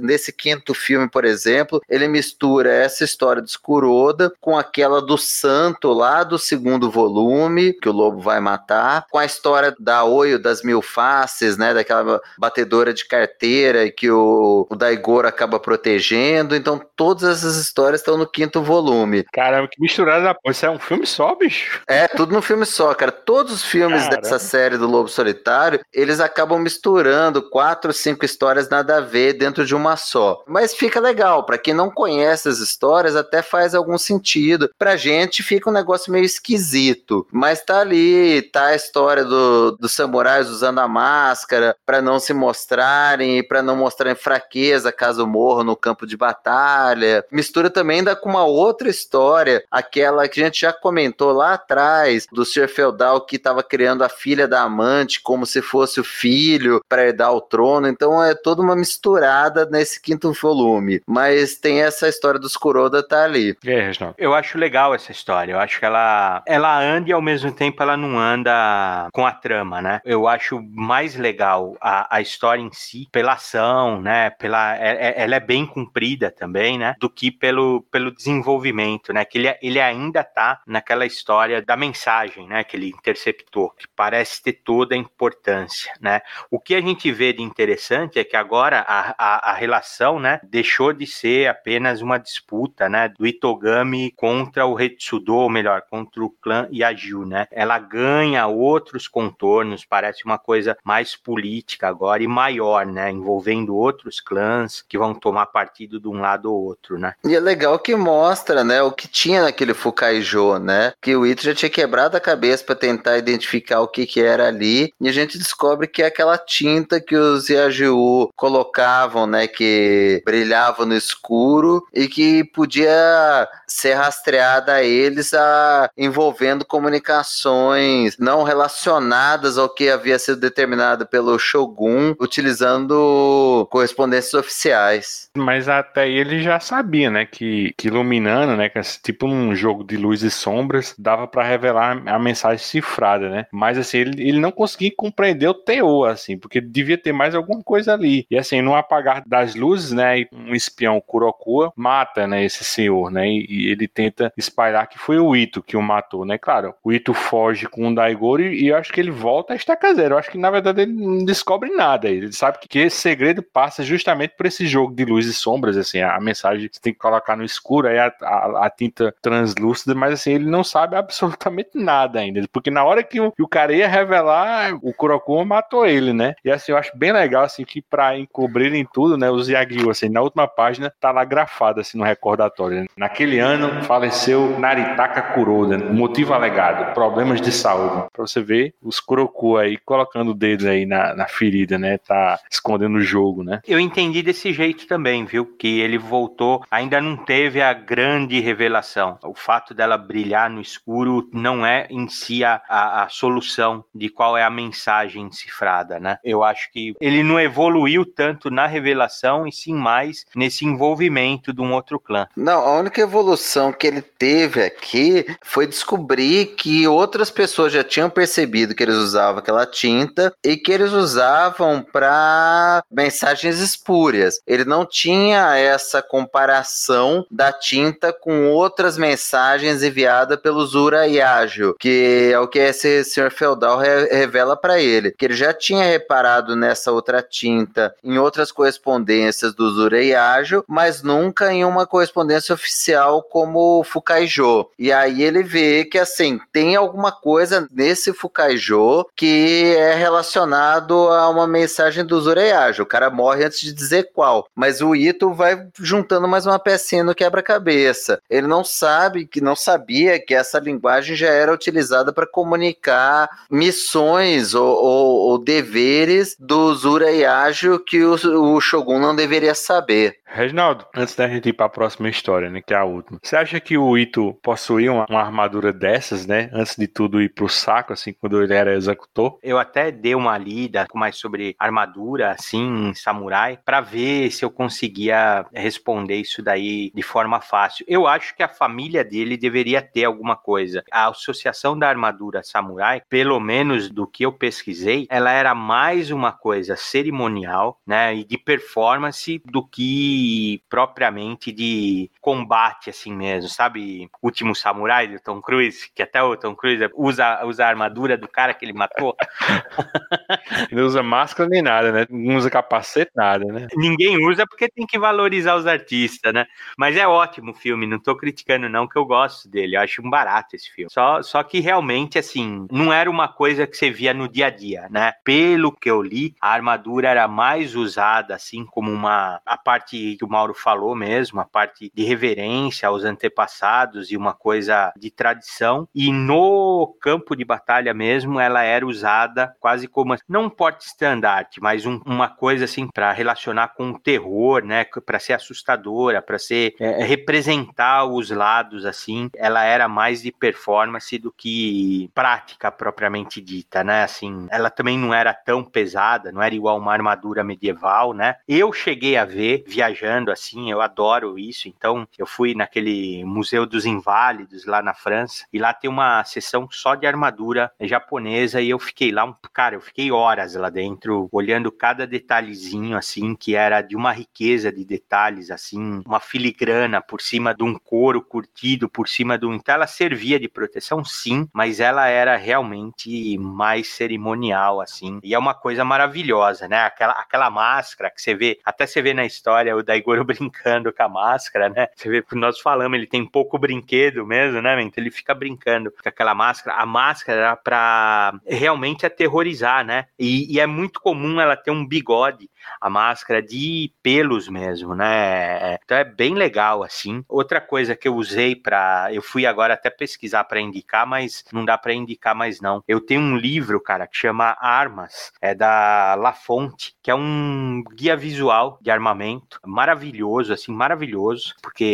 nesse quinto filme, por exemplo, ele mistura essa história de Skuroda com aquela do santo lá do segundo volume que o lobo vai matar, com a história da Oio das Mil Faces, né, daquela batedora de carteira e que o, o Daigoro acaba protegendo. Então, todas essas histórias estão no quinto volume. Caramba, que misturada da Isso é um filme só, bicho? É, tudo no filme só, cara. Todos os filmes Caramba. dessa série do Lobo Solitário, eles acabam misturando quatro, cinco histórias nada a ver dentro de uma só. Mas fica legal, para quem não conhece as histórias, até faz algum sentido. Pra gente fica um negócio meio esquisito. Mas tá ali, tá a história do, dos samurais usando a máscara para não se mostrarem e para não mostrarem fraqueza caso morram no campo de batalha. Mistura também ainda com uma outra história, aquela que a gente já comentou lá atrás, do Sr. Feudal que estava criando a filha da amante como se fosse o filho para herdar o trono. Então é toda uma misturada nesse quinto volume. Mas tem essa história dos Kuroda tá ali. É, eu acho legal essa história. Eu acho que ela, ela anda e ao mesmo tempo ela não anda com a trama, né? Eu acho mais legal a, a história em si, pela ação, né? Pela, é, é, ela é bem cumprida também, né? Do que pelo, pelo desenvolvimento, né? Que ele, ele ainda tá naquela história da mensagem, né? Que ele interceptou, que parece ter toda a importância, né? O que a gente vê de interessante é que agora a, a, a relação, né? Deixou de ser apenas uma disputa, né? Do Itogami contra o Retsudo, ou melhor, contra o clã Yaju, né? Ela ganha outros contornos, parece uma coisa mais política agora e maior, né? Envolvendo outros clãs que vão tomar partido de um lado ou outro, né? E é legal que mostra, né, o que tinha naquele Fukaijo, né? Que o Ito já tinha quebrado a cabeça para tentar identificar o que que era ali, e a gente descobre que é aquela tinta que os Yaju colocavam, né, que brilhava no escuro e que podia ser rastreada a eles a, envolvendo comunicações não relacionadas ao que havia sido determinado pelo Shogun, utilizando correspondências oficiais. Mas até aí ele já sabia, né, que, que iluminando, né, que é tipo um jogo de luz e sombras, dava para revelar a mensagem cifrada, né? Mas assim, ele, ele não conseguia compreender o teor, assim, porque devia ter mais alguma coisa ali. E assim, no apagar das luzes, né, um espião Kurokua mata, né, esse senhor, né, e, e ele tenta espalhar que foi o Ito que o matou, né? Claro, o Ito foge com o Daigoro e, e eu acho que ele volta a estaca zero. Eu acho que na verdade ele não descobre nada. Ele sabe que esse segredo passa justamente por esse jogo de luz e sombras, assim, a, mensagem você tem que colocar no escuro, aí a, a, a, tinta translúcida, mas assim, ele não sabe absolutamente nada ainda, porque na hora que o, que o cara ia revelar, o Kurokuma matou ele, né? E assim, eu acho bem legal, assim, que pra encobrirem tudo, né, os Yagyu, assim, na última página tá lá grafado, assim, no recordatório. Né? Naquele ano, faleceu Naritaka Kuroda, motivo alegado, problemas de saúde. Pra você ver os Kuroku aí colocando o dedo aí na, na ferida, né? Tá escondendo o jogo, né? Eu entendi desse jeito também, viu? Que ele voltou, ainda não teve a grande revelação. O fato dela brilhar no escuro não é em si a, a, a solução de qual é a mensagem cifrada, né? Eu acho que ele não evoluiu tanto na revelação e sim mais nesse envolvimento de um outro clã. Não, a única evolução que ele teve aqui foi descobrir que outras pessoas já tinham percebido que eles usavam aquela tinta e que eles usavam para mensagens espúrias. Ele não tinha essa comparação da tinta com outras mensagens enviadas pelo Zura Yagyu, que é o que esse senhor feudal re revela para ele, que ele já tinha reparado nessa outra tinta em outras correspondências do Zura Yagyu, mas nunca em uma correspondência oficial como Fukaijo. E aí ele vê que assim, tem alguma coisa nesse Fukaijo que é relacionado a uma mensagem do Zureyajo. O cara morre antes de dizer qual. Mas o Ito vai juntando mais uma pecinha no quebra-cabeça. Ele não sabe, que não sabia que essa linguagem já era utilizada para comunicar missões ou, ou, ou, deveres do Zureyajo que o, o Shogun não deveria saber. Reginaldo, antes da gente ir para a próxima história, né, que é a última. Você acha que o Ito possuía uma, uma, armadura dessas, né, antes de tudo ir pro saco, assim, quando ele era executor? Eu até dei uma lida mais sobre armadura, assim, samurai, para ver se eu conseguia responder isso daí de forma fácil. Eu acho que a família dele deveria ter alguma coisa. A associação da armadura samurai, pelo menos do que eu pesquisei, ela era mais uma coisa cerimonial, né, e de performance do que de propriamente de combate assim mesmo, sabe? Último Samurai do Tom Cruise, que até o Tom Cruise usa, usa a armadura do cara que ele matou. não usa máscara nem nada, né? Não usa capacete, nada, né? Ninguém usa porque tem que valorizar os artistas, né? Mas é ótimo o filme, não tô criticando não, que eu gosto dele, eu acho um barato esse filme. Só, só que realmente, assim, não era uma coisa que você via no dia a dia, né? Pelo que eu li, a armadura era mais usada, assim, como uma... a parte que o Mauro falou mesmo, a parte de reverência aos antepassados e uma coisa de tradição. E no campo de batalha mesmo, ela era usada quase como, não um porte-estandarte, mas um, uma coisa, assim, para relacionar com o terror, né? Para ser assustadora, para ser... É, representar os lados, assim. Ela era mais de performance do que prática propriamente dita, né? Assim, ela também não era tão pesada, não era igual uma armadura medieval, né? Eu cheguei a ver viajando assim, eu adoro isso. Então, eu fui naquele Museu dos Inválidos lá na França e lá tem uma seção só de armadura japonesa e eu fiquei lá, um, cara, eu fiquei horas lá dentro olhando cada detalhezinho assim, que era de uma riqueza de detalhes assim, uma filigrana por cima de um couro curtido, por cima de um, então ela servia de proteção sim, mas ela era realmente mais cerimonial assim. E é uma coisa maravilhosa, né? Aquela aquela máscara que você vê, até você vê na história o Daigoro brincando com a máscara, né? Você vê que nós falamos, ele tem pouco brinquedo mesmo, né? Então ele fica brincando com aquela máscara. A máscara era para realmente aterrorizar, né? E, e, é muito comum ela ter um bigode, a máscara de pelos mesmo, né? Então é bem legal assim. Outra coisa que eu usei para, eu fui agora até pesquisar para indicar, mas não dá para indicar mais não. Eu tenho um livro, cara, que chama Armas, é da La Fonte, que é um guia visual de armamento, maravilhoso, assim, maravilhoso, porque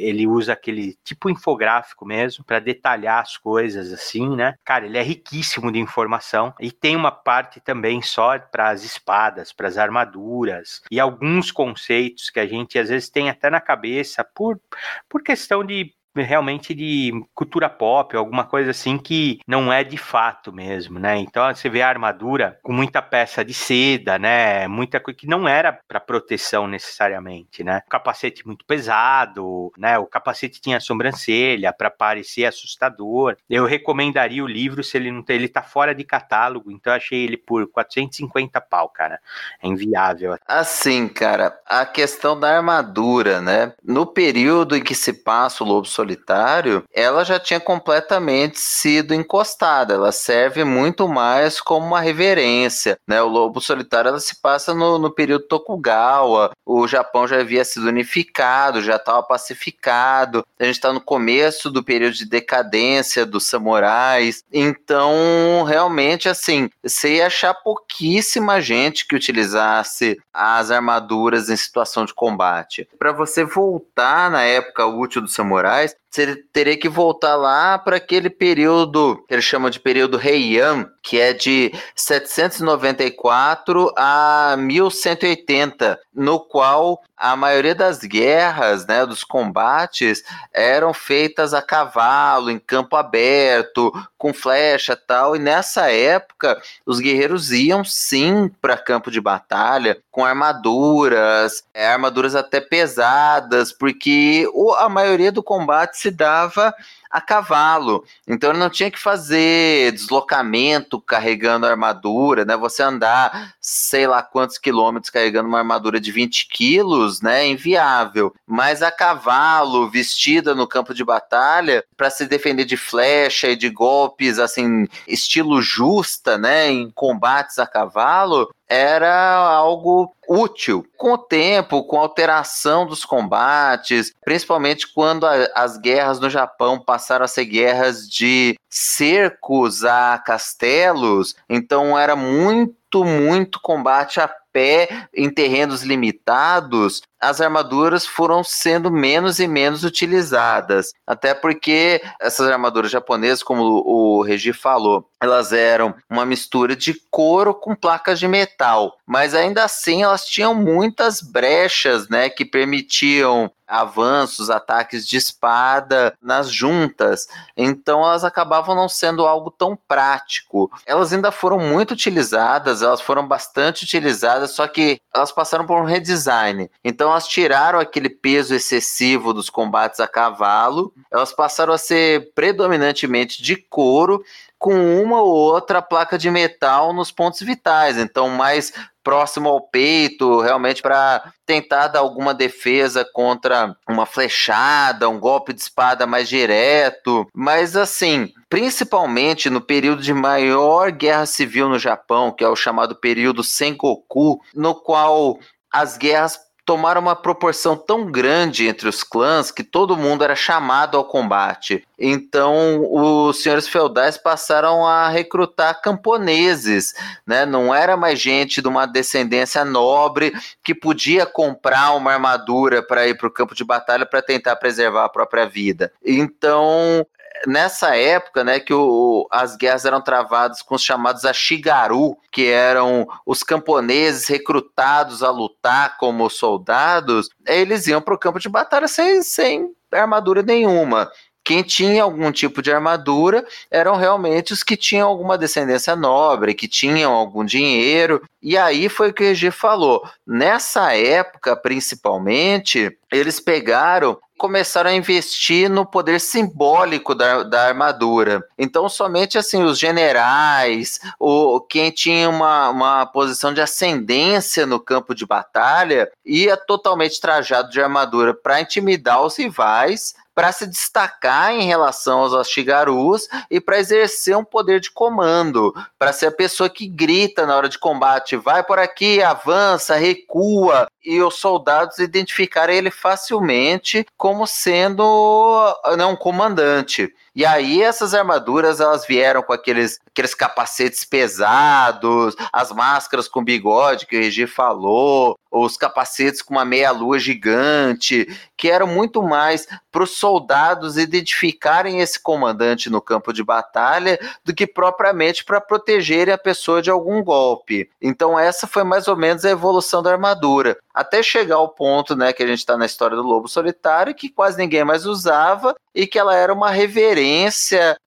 ele usa aquele tipo infográfico mesmo para detalhar as coisas assim, né? Cara, ele é riquíssimo de informação e tem uma parte também só para as espadas, para as armaduras e alguns conceitos que a gente às vezes tem até na cabeça por, por questão de realmente de cultura pop, alguma coisa assim que não é de fato mesmo, né? Então você vê a armadura com muita peça de seda, né? Muita coisa que não era para proteção necessariamente, né? O capacete muito pesado, né? O capacete tinha sobrancelha para parecer assustador. Eu recomendaria o livro se ele não tem, ele tá fora de catálogo, então eu achei ele por 450 pau, cara. É inviável. Assim, cara, a questão da armadura, né? No período em que se passa o Lobo solitário, ela já tinha completamente sido encostada. Ela serve muito mais como uma reverência. Né? O lobo solitário ela se passa no, no período Tokugawa. O Japão já havia sido unificado, já estava pacificado. A gente está no começo do período de decadência dos samurais. Então, realmente, assim, você ia achar pouquíssima gente que utilizasse as armaduras em situação de combate. Para você voltar na época útil dos samurais, podcast você teria que voltar lá para aquele período que eles chamam de período Heian, que é de 794 a 1180, no qual a maioria das guerras, né, dos combates, eram feitas a cavalo, em campo aberto, com flecha tal. E nessa época, os guerreiros iam sim para campo de batalha com armaduras, é, armaduras até pesadas, porque a maioria do combate se dava a cavalo. Então ele não tinha que fazer deslocamento carregando armadura, né? Você andar sei lá quantos quilômetros carregando uma armadura de 20 quilos, né? É inviável. Mas a cavalo, vestida no campo de batalha, para se defender de flecha e de golpes, assim, estilo justa, né? Em combates a cavalo, era algo útil. Com o tempo, com a alteração dos combates, principalmente quando a, as guerras no Japão passaram a ser guerras de cercos a castelos, então era muito, muito combate a pé em terrenos limitados, as armaduras foram sendo menos e menos utilizadas. Até porque essas armaduras japonesas, como o Regi falou, elas eram uma mistura de couro com placas de metal, mas ainda assim elas tinham muitas brechas, né, que permitiam avanços, ataques de espada nas juntas. Então elas acabavam não sendo algo tão prático. Elas ainda foram muito utilizadas, elas foram bastante utilizadas, só que elas passaram por um redesign. Então elas tiraram aquele peso excessivo dos combates a cavalo, elas passaram a ser predominantemente de couro com uma ou outra placa de metal nos pontos vitais, então mais próximo ao peito, realmente para tentar dar alguma defesa contra uma flechada, um golpe de espada mais direto. Mas assim, principalmente no período de maior guerra civil no Japão, que é o chamado período Sengoku, no qual as guerras tomaram uma proporção tão grande entre os clãs que todo mundo era chamado ao combate. Então, os senhores feudais passaram a recrutar camponeses, né? Não era mais gente de uma descendência nobre que podia comprar uma armadura para ir para o campo de batalha para tentar preservar a própria vida. Então, nessa época, né, que o, as guerras eram travadas com os chamados Ashigaru, que eram os camponeses recrutados a lutar como soldados, eles iam para o campo de batalha sem, sem armadura nenhuma. Quem tinha algum tipo de armadura eram realmente os que tinham alguma descendência nobre, que tinham algum dinheiro. E aí foi o que o Regi falou. Nessa época, principalmente, eles pegaram começaram a investir no poder simbólico da, da armadura. Então, somente assim, os generais, ou quem tinha uma, uma posição de ascendência no campo de batalha, ia totalmente trajado de armadura para intimidar os rivais para se destacar em relação aos Ashigarus e para exercer um poder de comando, para ser a pessoa que grita na hora de combate, vai por aqui, avança, recua, e os soldados identificarem ele facilmente como sendo né, um comandante. E aí essas armaduras elas vieram com aqueles, aqueles capacetes pesados, as máscaras com bigode que o Regi falou, os capacetes com uma meia-lua gigante, que eram muito mais para os soldados identificarem esse comandante no campo de batalha do que propriamente para protegerem a pessoa de algum golpe. Então essa foi mais ou menos a evolução da armadura até chegar ao ponto, né, que a gente está na história do lobo solitário, que quase ninguém mais usava e que ela era uma reverência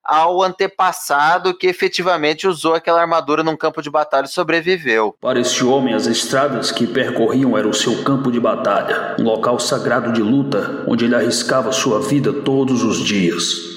ao antepassado que efetivamente usou aquela armadura num campo de batalha e sobreviveu. Para este homem, as estradas que percorriam eram o seu campo de batalha, um local sagrado de luta onde ele arriscava sua vida todos os dias.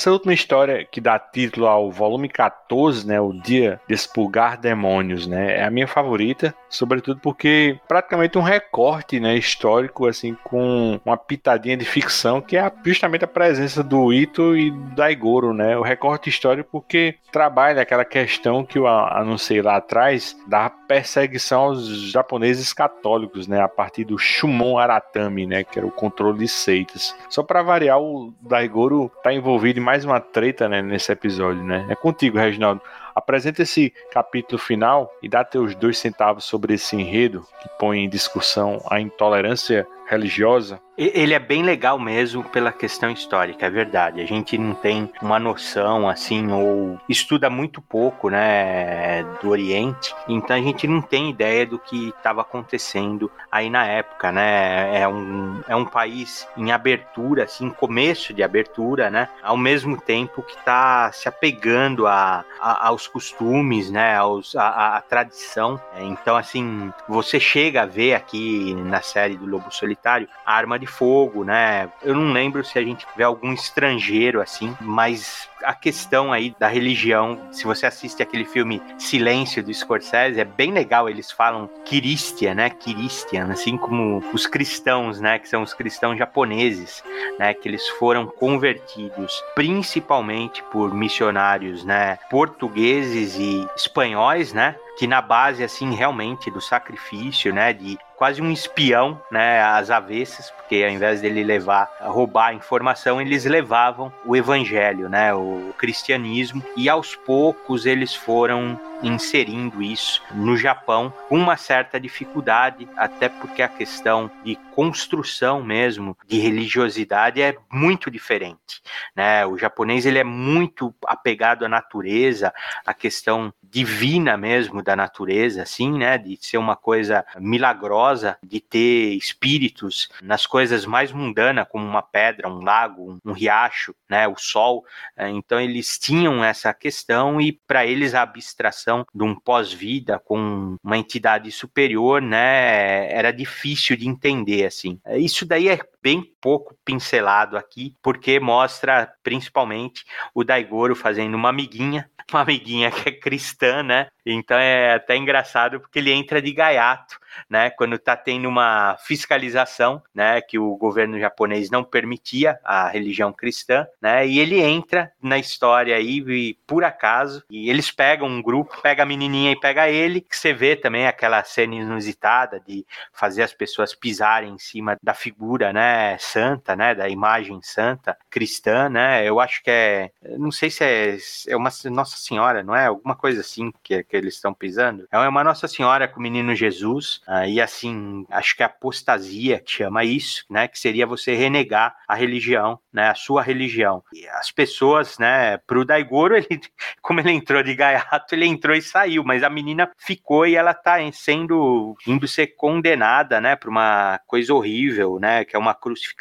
Essa última história que dá título ao volume 14, né, o Dia de Expulgar Demônios, né, é a minha favorita, sobretudo porque praticamente um recorte, né, histórico assim com uma pitadinha de ficção, que é justamente a presença do Ito e do Daigoro, né? O recorte histórico porque trabalha aquela questão que eu anunciei lá atrás da perseguição aos japoneses católicos, né, a partir do Shumon Aratami, né, que era o controle de seitas. Só para variar, o Daigoro tá envolvido em mais uma treta, né, nesse episódio, né? É contigo, Reginaldo. Apresenta esse capítulo final e dá teus dois centavos sobre esse enredo que põe em discussão a intolerância religiosa ele é bem legal mesmo pela questão histórica, é verdade. A gente não tem uma noção assim, ou estuda muito pouco, né, do Oriente, então a gente não tem ideia do que estava acontecendo aí na época, né? É um, é um país em abertura, assim, começo de abertura, né? Ao mesmo tempo que está se apegando a, a, aos costumes, né, aos, a, a tradição. Então, assim, você chega a ver aqui na série do Lobo Solitário arma de fogo, né? Eu não lembro se a gente vê algum estrangeiro assim, mas a questão aí da religião, se você assiste aquele filme Silêncio do Scorsese, é bem legal, eles falam Christian, né? Christian, assim como os cristãos, né, que são os cristãos japoneses, né, que eles foram convertidos principalmente por missionários, né, portugueses e espanhóis, né? que na base assim realmente do sacrifício, né, de quase um espião, né, às avessas, porque ao invés dele levar roubar a informação, eles levavam o evangelho, né, o cristianismo, e aos poucos eles foram inserindo isso no Japão com uma certa dificuldade, até porque a questão de construção mesmo de religiosidade é muito diferente, né? O japonês ele é muito apegado à natureza, à questão divina mesmo da natureza, assim, né? De ser uma coisa milagrosa, de ter espíritos nas coisas mais mundanas, como uma pedra, um lago, um, riacho, né? O sol. É, então eles tinham essa questão e para eles a abstração de um pós-vida com uma entidade superior, né? Era difícil de entender, assim. É, isso daí é bem pouco pincelado aqui, porque mostra principalmente o Daigoro fazendo uma amiguinha, uma amiguinha que é cristã, né? Então é até engraçado porque ele entra de gaiato, né? Quando está tendo uma fiscalização, né? Que o governo japonês não permitia a religião cristã, né? E ele entra na história aí e, por acaso e eles pegam um grupo, pega a menininha e pega ele, que você vê também aquela cena inusitada de fazer as pessoas pisarem em cima da figura, né? Santa, né? Da imagem santa cristã, né? Eu acho que é, não sei se é, é uma Nossa Senhora, não é? Alguma coisa assim que que eles estão pisando. É uma Nossa Senhora com o menino Jesus, uh, e assim, acho que é apostasia que chama isso, né? Que seria você renegar a religião, né? A sua religião. E as pessoas, né? Pro Daigoro, ele, como ele entrou de gaiato, ele entrou e saiu, mas a menina ficou e ela tá sendo, indo ser condenada, né? Pra uma coisa horrível, né? Que é uma crucificação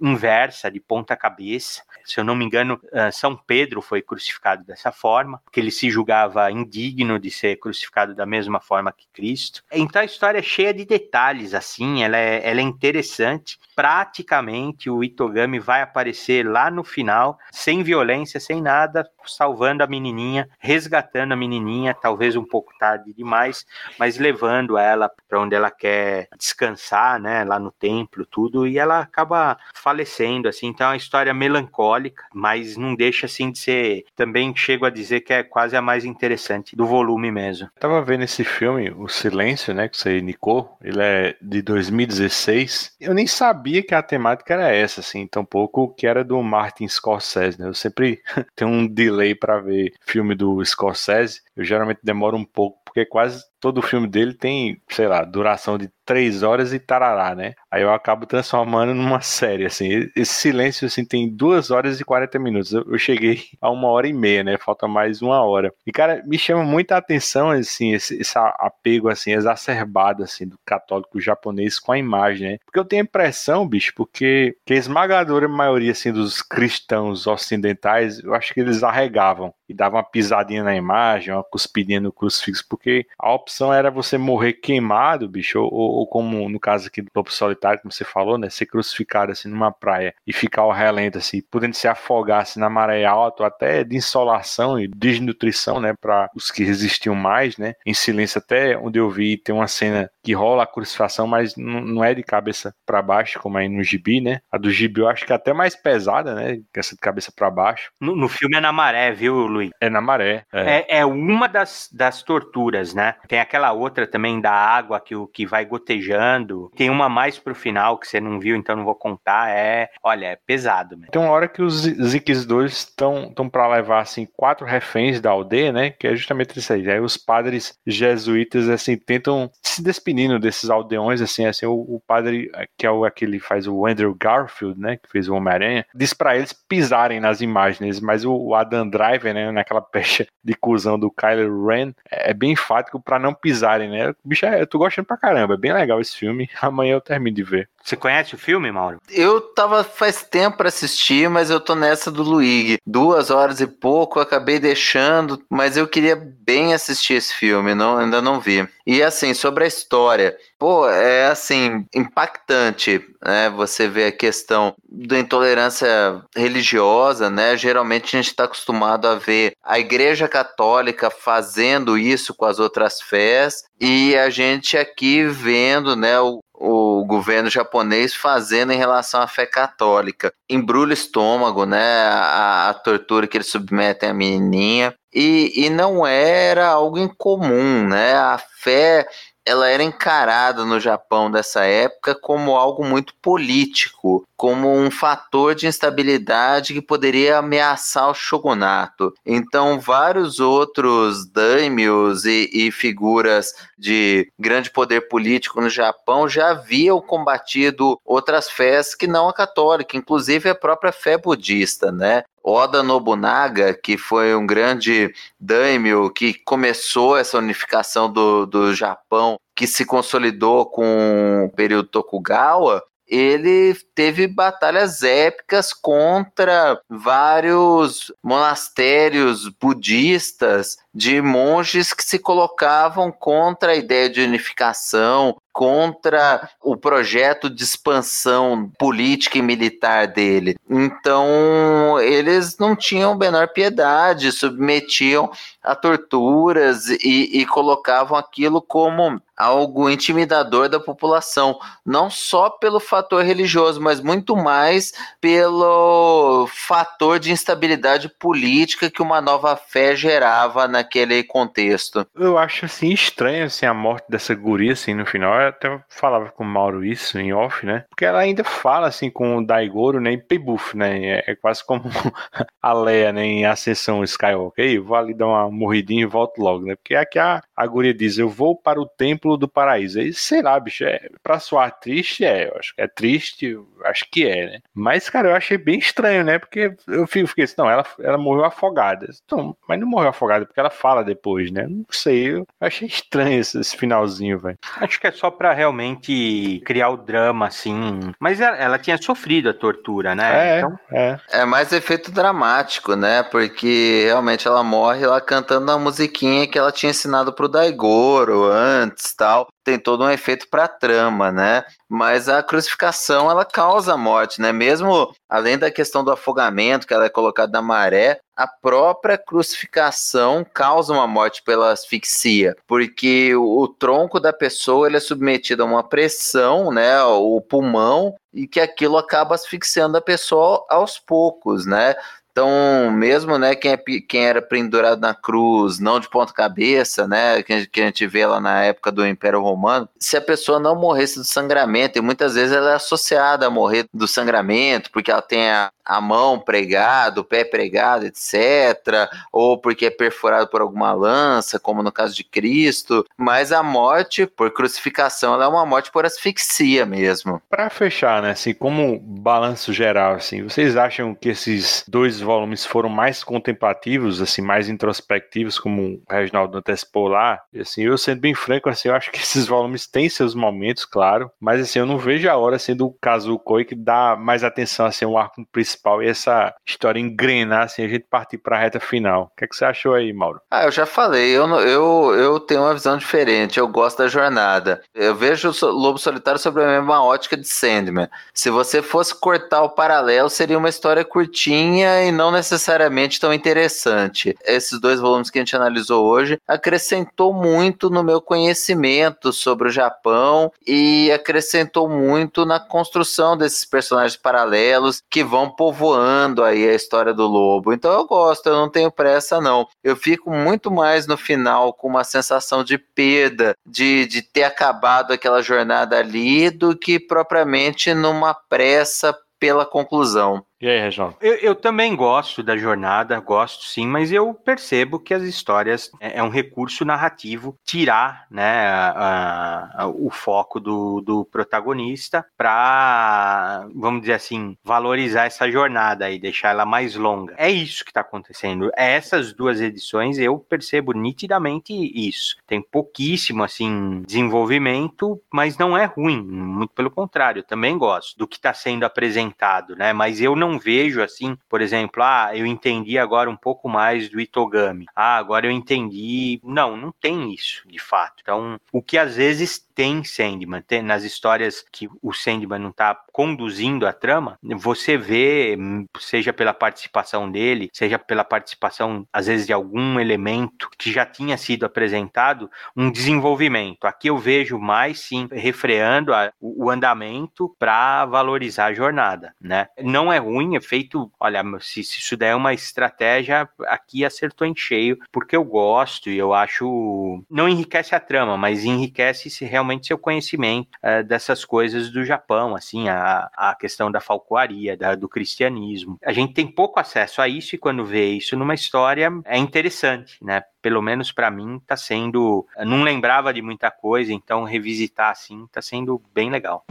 inversa, de ponta cabeça. Se eu não me engano, uh, São Pedro foi crucificado dessa forma, que ele se julgava indigno de ser crucificado da mesma forma que Cristo. Então a história é cheia de detalhes, assim, ela é, ela é interessante. Praticamente o Itogami vai aparecer lá no final, sem violência, sem nada, salvando a menininha, resgatando a menininha, talvez um pouco tarde demais, mas levando ela para onde ela quer descansar, né, lá no templo, tudo, e ela acaba falecendo, assim. Então é uma história melancólica, mas não deixa assim de ser. Também chego a dizer que é quase a mais interessante do volume mesmo. Eu tava vendo esse filme, O Silêncio, né, que você indicou, ele é de 2016. Eu nem sabia que a temática era essa, assim, tão pouco que era do Martin Scorsese, né? Eu sempre tenho um delay para ver filme do Scorsese. Eu geralmente demoro um pouco porque quase todo filme dele tem, sei lá, duração de três horas e tarará, né? Aí eu acabo transformando numa série, assim. Esse silêncio, assim, tem duas horas e 40 minutos. Eu cheguei a uma hora e meia, né? Falta mais uma hora. E, cara, me chama muita atenção, assim, esse, esse apego, assim, exacerbado, assim, do católico japonês com a imagem, né? Porque eu tenho a impressão, bicho, porque que a esmagadora maioria, assim, dos cristãos ocidentais, eu acho que eles arregavam e davam uma pisadinha na imagem, uma cuspidinha no crucifixo, porque a opção era você morrer queimado, bicho, ou, ou como no caso aqui do Lobo Solitário, como você falou, né, ser crucificado assim numa praia e ficar ao relento, assim, podendo se afogar assim, na maré alta, ou até de insolação e desnutrição, né, para os que resistiam mais, né, em silêncio, até onde eu vi tem uma cena que rola a crucificação, mas não é de cabeça para baixo, como aí no gibi, né, a do gibi eu acho que é até mais pesada, né, que essa de cabeça para baixo. No, no, filme é na maré, viu, Luiz? É na maré. É, é, é uma das, das torturas, né, tem aquela outra também da água que, que vai gotejando. Tem uma mais pro final que você não viu, então não vou contar. É, olha, é pesado. Mesmo. Tem uma hora que os Zikis 2 estão para levar assim quatro reféns da aldeia, né? Que é justamente isso aí. Aí os padres jesuítas assim tentam se despedindo desses aldeões assim, assim o, o padre que é o aquele faz o Andrew Garfield, né, que fez o Homem-Aranha, diz para eles pisarem nas imagens, mas o, o Adam Driver, né, naquela pecha de cuzão do Kylo Ren, é bem enfático para não pisarem, né? Bicho, é, eu tô gostando pra caramba, é bem legal esse filme. Amanhã eu termino de ver. Você conhece o filme, Mauro? Eu tava faz tempo para assistir, mas eu tô nessa do Luigi. Duas horas e pouco, acabei deixando, mas eu queria bem assistir esse filme, não, ainda não vi. E assim, sobre a história, pô, é assim, impactante, né? Você vê a questão da intolerância religiosa, né? Geralmente a gente está acostumado a ver a Igreja Católica fazendo isso com as outras fés e a gente aqui vendo, né, o, o governo japonês fazendo em relação à fé católica. Embrulha o estômago, né? A, a tortura que eles submetem à menininha. E, e não era algo incomum, né? A fé ela era encarada no Japão dessa época como algo muito político, como um fator de instabilidade que poderia ameaçar o shogunato. Então, vários outros daimyos e, e figuras de grande poder político no Japão já haviam combatido outras fés que não a católica, inclusive a própria fé budista, né? Oda Nobunaga, que foi um grande daimyo que começou essa unificação do, do Japão, que se consolidou com o período Tokugawa, ele teve batalhas épicas contra vários monastérios budistas de monges que se colocavam contra a ideia de unificação, contra o projeto de expansão política e militar dele. Então, eles não tinham menor piedade, submetiam a torturas e, e colocavam aquilo como algo intimidador da população, não só pelo fator religioso, mas muito mais pelo fator de instabilidade política que uma nova fé gerava naquele contexto. Eu acho assim estranho assim a morte dessa guria assim no final. Eu até falava com o Mauro isso em off, né? Porque ela ainda fala assim com o Daigoro, né, em Pebuff, né? É, é quase como a Leia, né, em Ascensão Skywalker. Ei, vou ali dar uma morridinha e volto logo, né? Porque aqui a, a guria diz: "Eu vou para o templo do paraíso". Aí, sei lá, bicho, é para soar triste, é, eu acho que é triste, acho que é, né? Mas cara, eu achei bem estranho, né? Porque eu fiquei assim, não, ela ela morreu afogada. Então, mas não morreu afogada porque ela fala depois, né? Não sei, eu achei estranho esse, esse finalzinho, velho. Acho que é só para realmente criar o drama, assim. Mas ela, ela, tinha sofrido a tortura, né? É, então... é. é mais efeito dramático, né? Porque realmente ela morre lá cantando a musiquinha que ela tinha ensinado pro Daigoro antes tal tem todo um efeito para a trama, né? Mas a crucificação ela causa a morte, né? Mesmo além da questão do afogamento, que ela é colocada na maré, a própria crucificação causa uma morte pela asfixia, porque o, tronco da pessoa ele é submetido a uma pressão, né? O pulmão e que aquilo acaba asfixiando a pessoa aos poucos, né? Então, mesmo né, quem, é, quem era pendurado na cruz, não de ponta cabeça, né, que a, gente, que a gente vê lá na época do Império Romano, se a pessoa não morresse do sangramento, e muitas vezes ela é associada a morrer do sangramento, porque ela tem a, a mão pregada, o pé pregado, etc., ou porque é perfurado por alguma lança, como no caso de Cristo, mas a morte por crucificação ela é uma morte por asfixia mesmo. Para fechar, né, assim, como balanço geral, assim, vocês acham que esses dois volumes foram mais contemplativos, assim, mais introspectivos, como o Reginaldo antecipou lá? Assim, eu sendo bem franco, assim, eu acho que esses volumes têm seus momentos, claro, mas assim, eu não vejo a hora, sendo o caso Koi, que dá mais atenção, assim, ao arco principal e essa história engrenar, assim, a gente partir para a reta final. O que, é que você achou aí, Mauro? Ah, eu já falei, eu, eu, eu tenho uma visão diferente, eu gosto da jornada. Eu vejo o Lobo Solitário sobre a mesma ótica de Sandman. Se você fosse cortar o paralelo, seria uma história curtinha e não necessariamente tão interessante. Esses dois volumes que a gente analisou hoje acrescentou muito no meu conhecimento sobre o Japão e acrescentou muito na construção desses personagens paralelos que vão povoando aí a história do lobo. Então eu gosto, eu não tenho pressa não. Eu fico muito mais no final com uma sensação de perda, de, de ter acabado aquela jornada ali, do que propriamente numa pressa pela conclusão. E aí, Reginaldo? Eu, eu, também gosto da jornada, gosto sim, mas eu percebo que as histórias é, é um recurso narrativo tirar né, a, a, o foco do, do protagonista para, vamos dizer assim, valorizar essa jornada e deixar ela mais longa. É isso que está acontecendo. Essas duas edições eu percebo nitidamente isso. Tem pouquíssimo assim desenvolvimento, mas não é ruim, muito pelo contrário, eu também gosto do que está sendo apresentado, né? Mas eu não vejo assim, por exemplo, ah, eu entendi agora um pouco mais do Itogami. Ah, agora eu entendi. Não, não tem isso, de fato. Então, o que às vezes tem Sandman, tem, nas histórias que o Sandman não está conduzindo a trama, você vê, seja pela participação dele, seja pela participação, às vezes, de algum elemento que já tinha sido apresentado, um desenvolvimento. Aqui eu vejo mais, sim, refreando a, o, o andamento para valorizar a jornada, né? Não é ruim ruim, é feito. Olha, se, se isso der uma estratégia, aqui acertou em cheio, porque eu gosto e eu acho. Não enriquece a trama, mas enriquece se realmente seu conhecimento é, dessas coisas do Japão, assim, a, a questão da falcoaria, da, do cristianismo. A gente tem pouco acesso a isso e quando vê isso numa história é interessante, né? Pelo menos para mim tá sendo. Não lembrava de muita coisa, então revisitar assim tá sendo bem legal.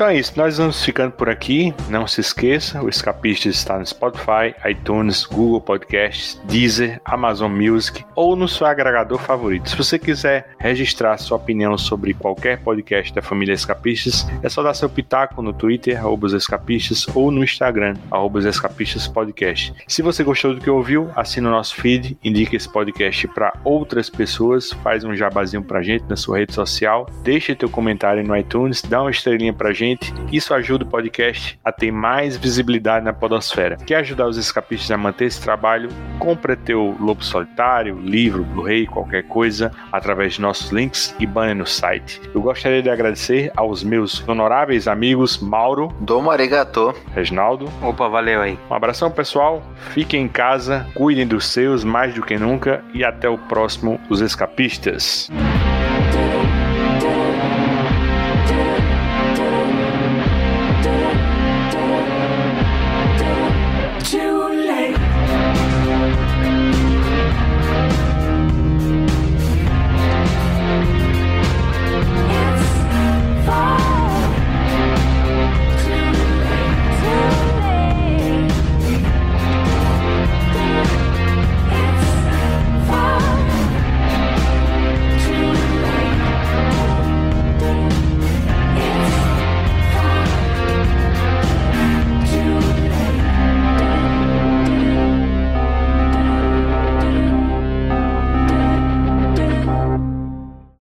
Então é isso, nós vamos ficando por aqui. Não se esqueça, o Escapistas está no Spotify, iTunes, Google Podcasts, Deezer, Amazon Music ou no seu agregador favorito. Se você quiser registrar sua opinião sobre qualquer podcast da família Escapistas, é só dar seu pitaco no Twitter, arroba Escapistas, ou no Instagram, arroba Escapistas Podcast. Se você gostou do que ouviu, assina o nosso feed, indique esse podcast para outras pessoas, faz um jabazinho pra gente na sua rede social, deixa teu comentário no iTunes, dá uma estrelinha pra gente gente. Isso ajuda o podcast a ter mais visibilidade na podosfera. Quer ajudar os escapistas a manter esse trabalho? Compre teu Lobo Solitário, livro, Blu-ray, qualquer coisa, através de nossos links e banner no site. Eu gostaria de agradecer aos meus honoráveis amigos Mauro, Domo arigato, Reginaldo. Opa, valeu aí. Um abração, pessoal. Fiquem em casa, cuidem dos seus mais do que nunca e até o próximo Os Escapistas.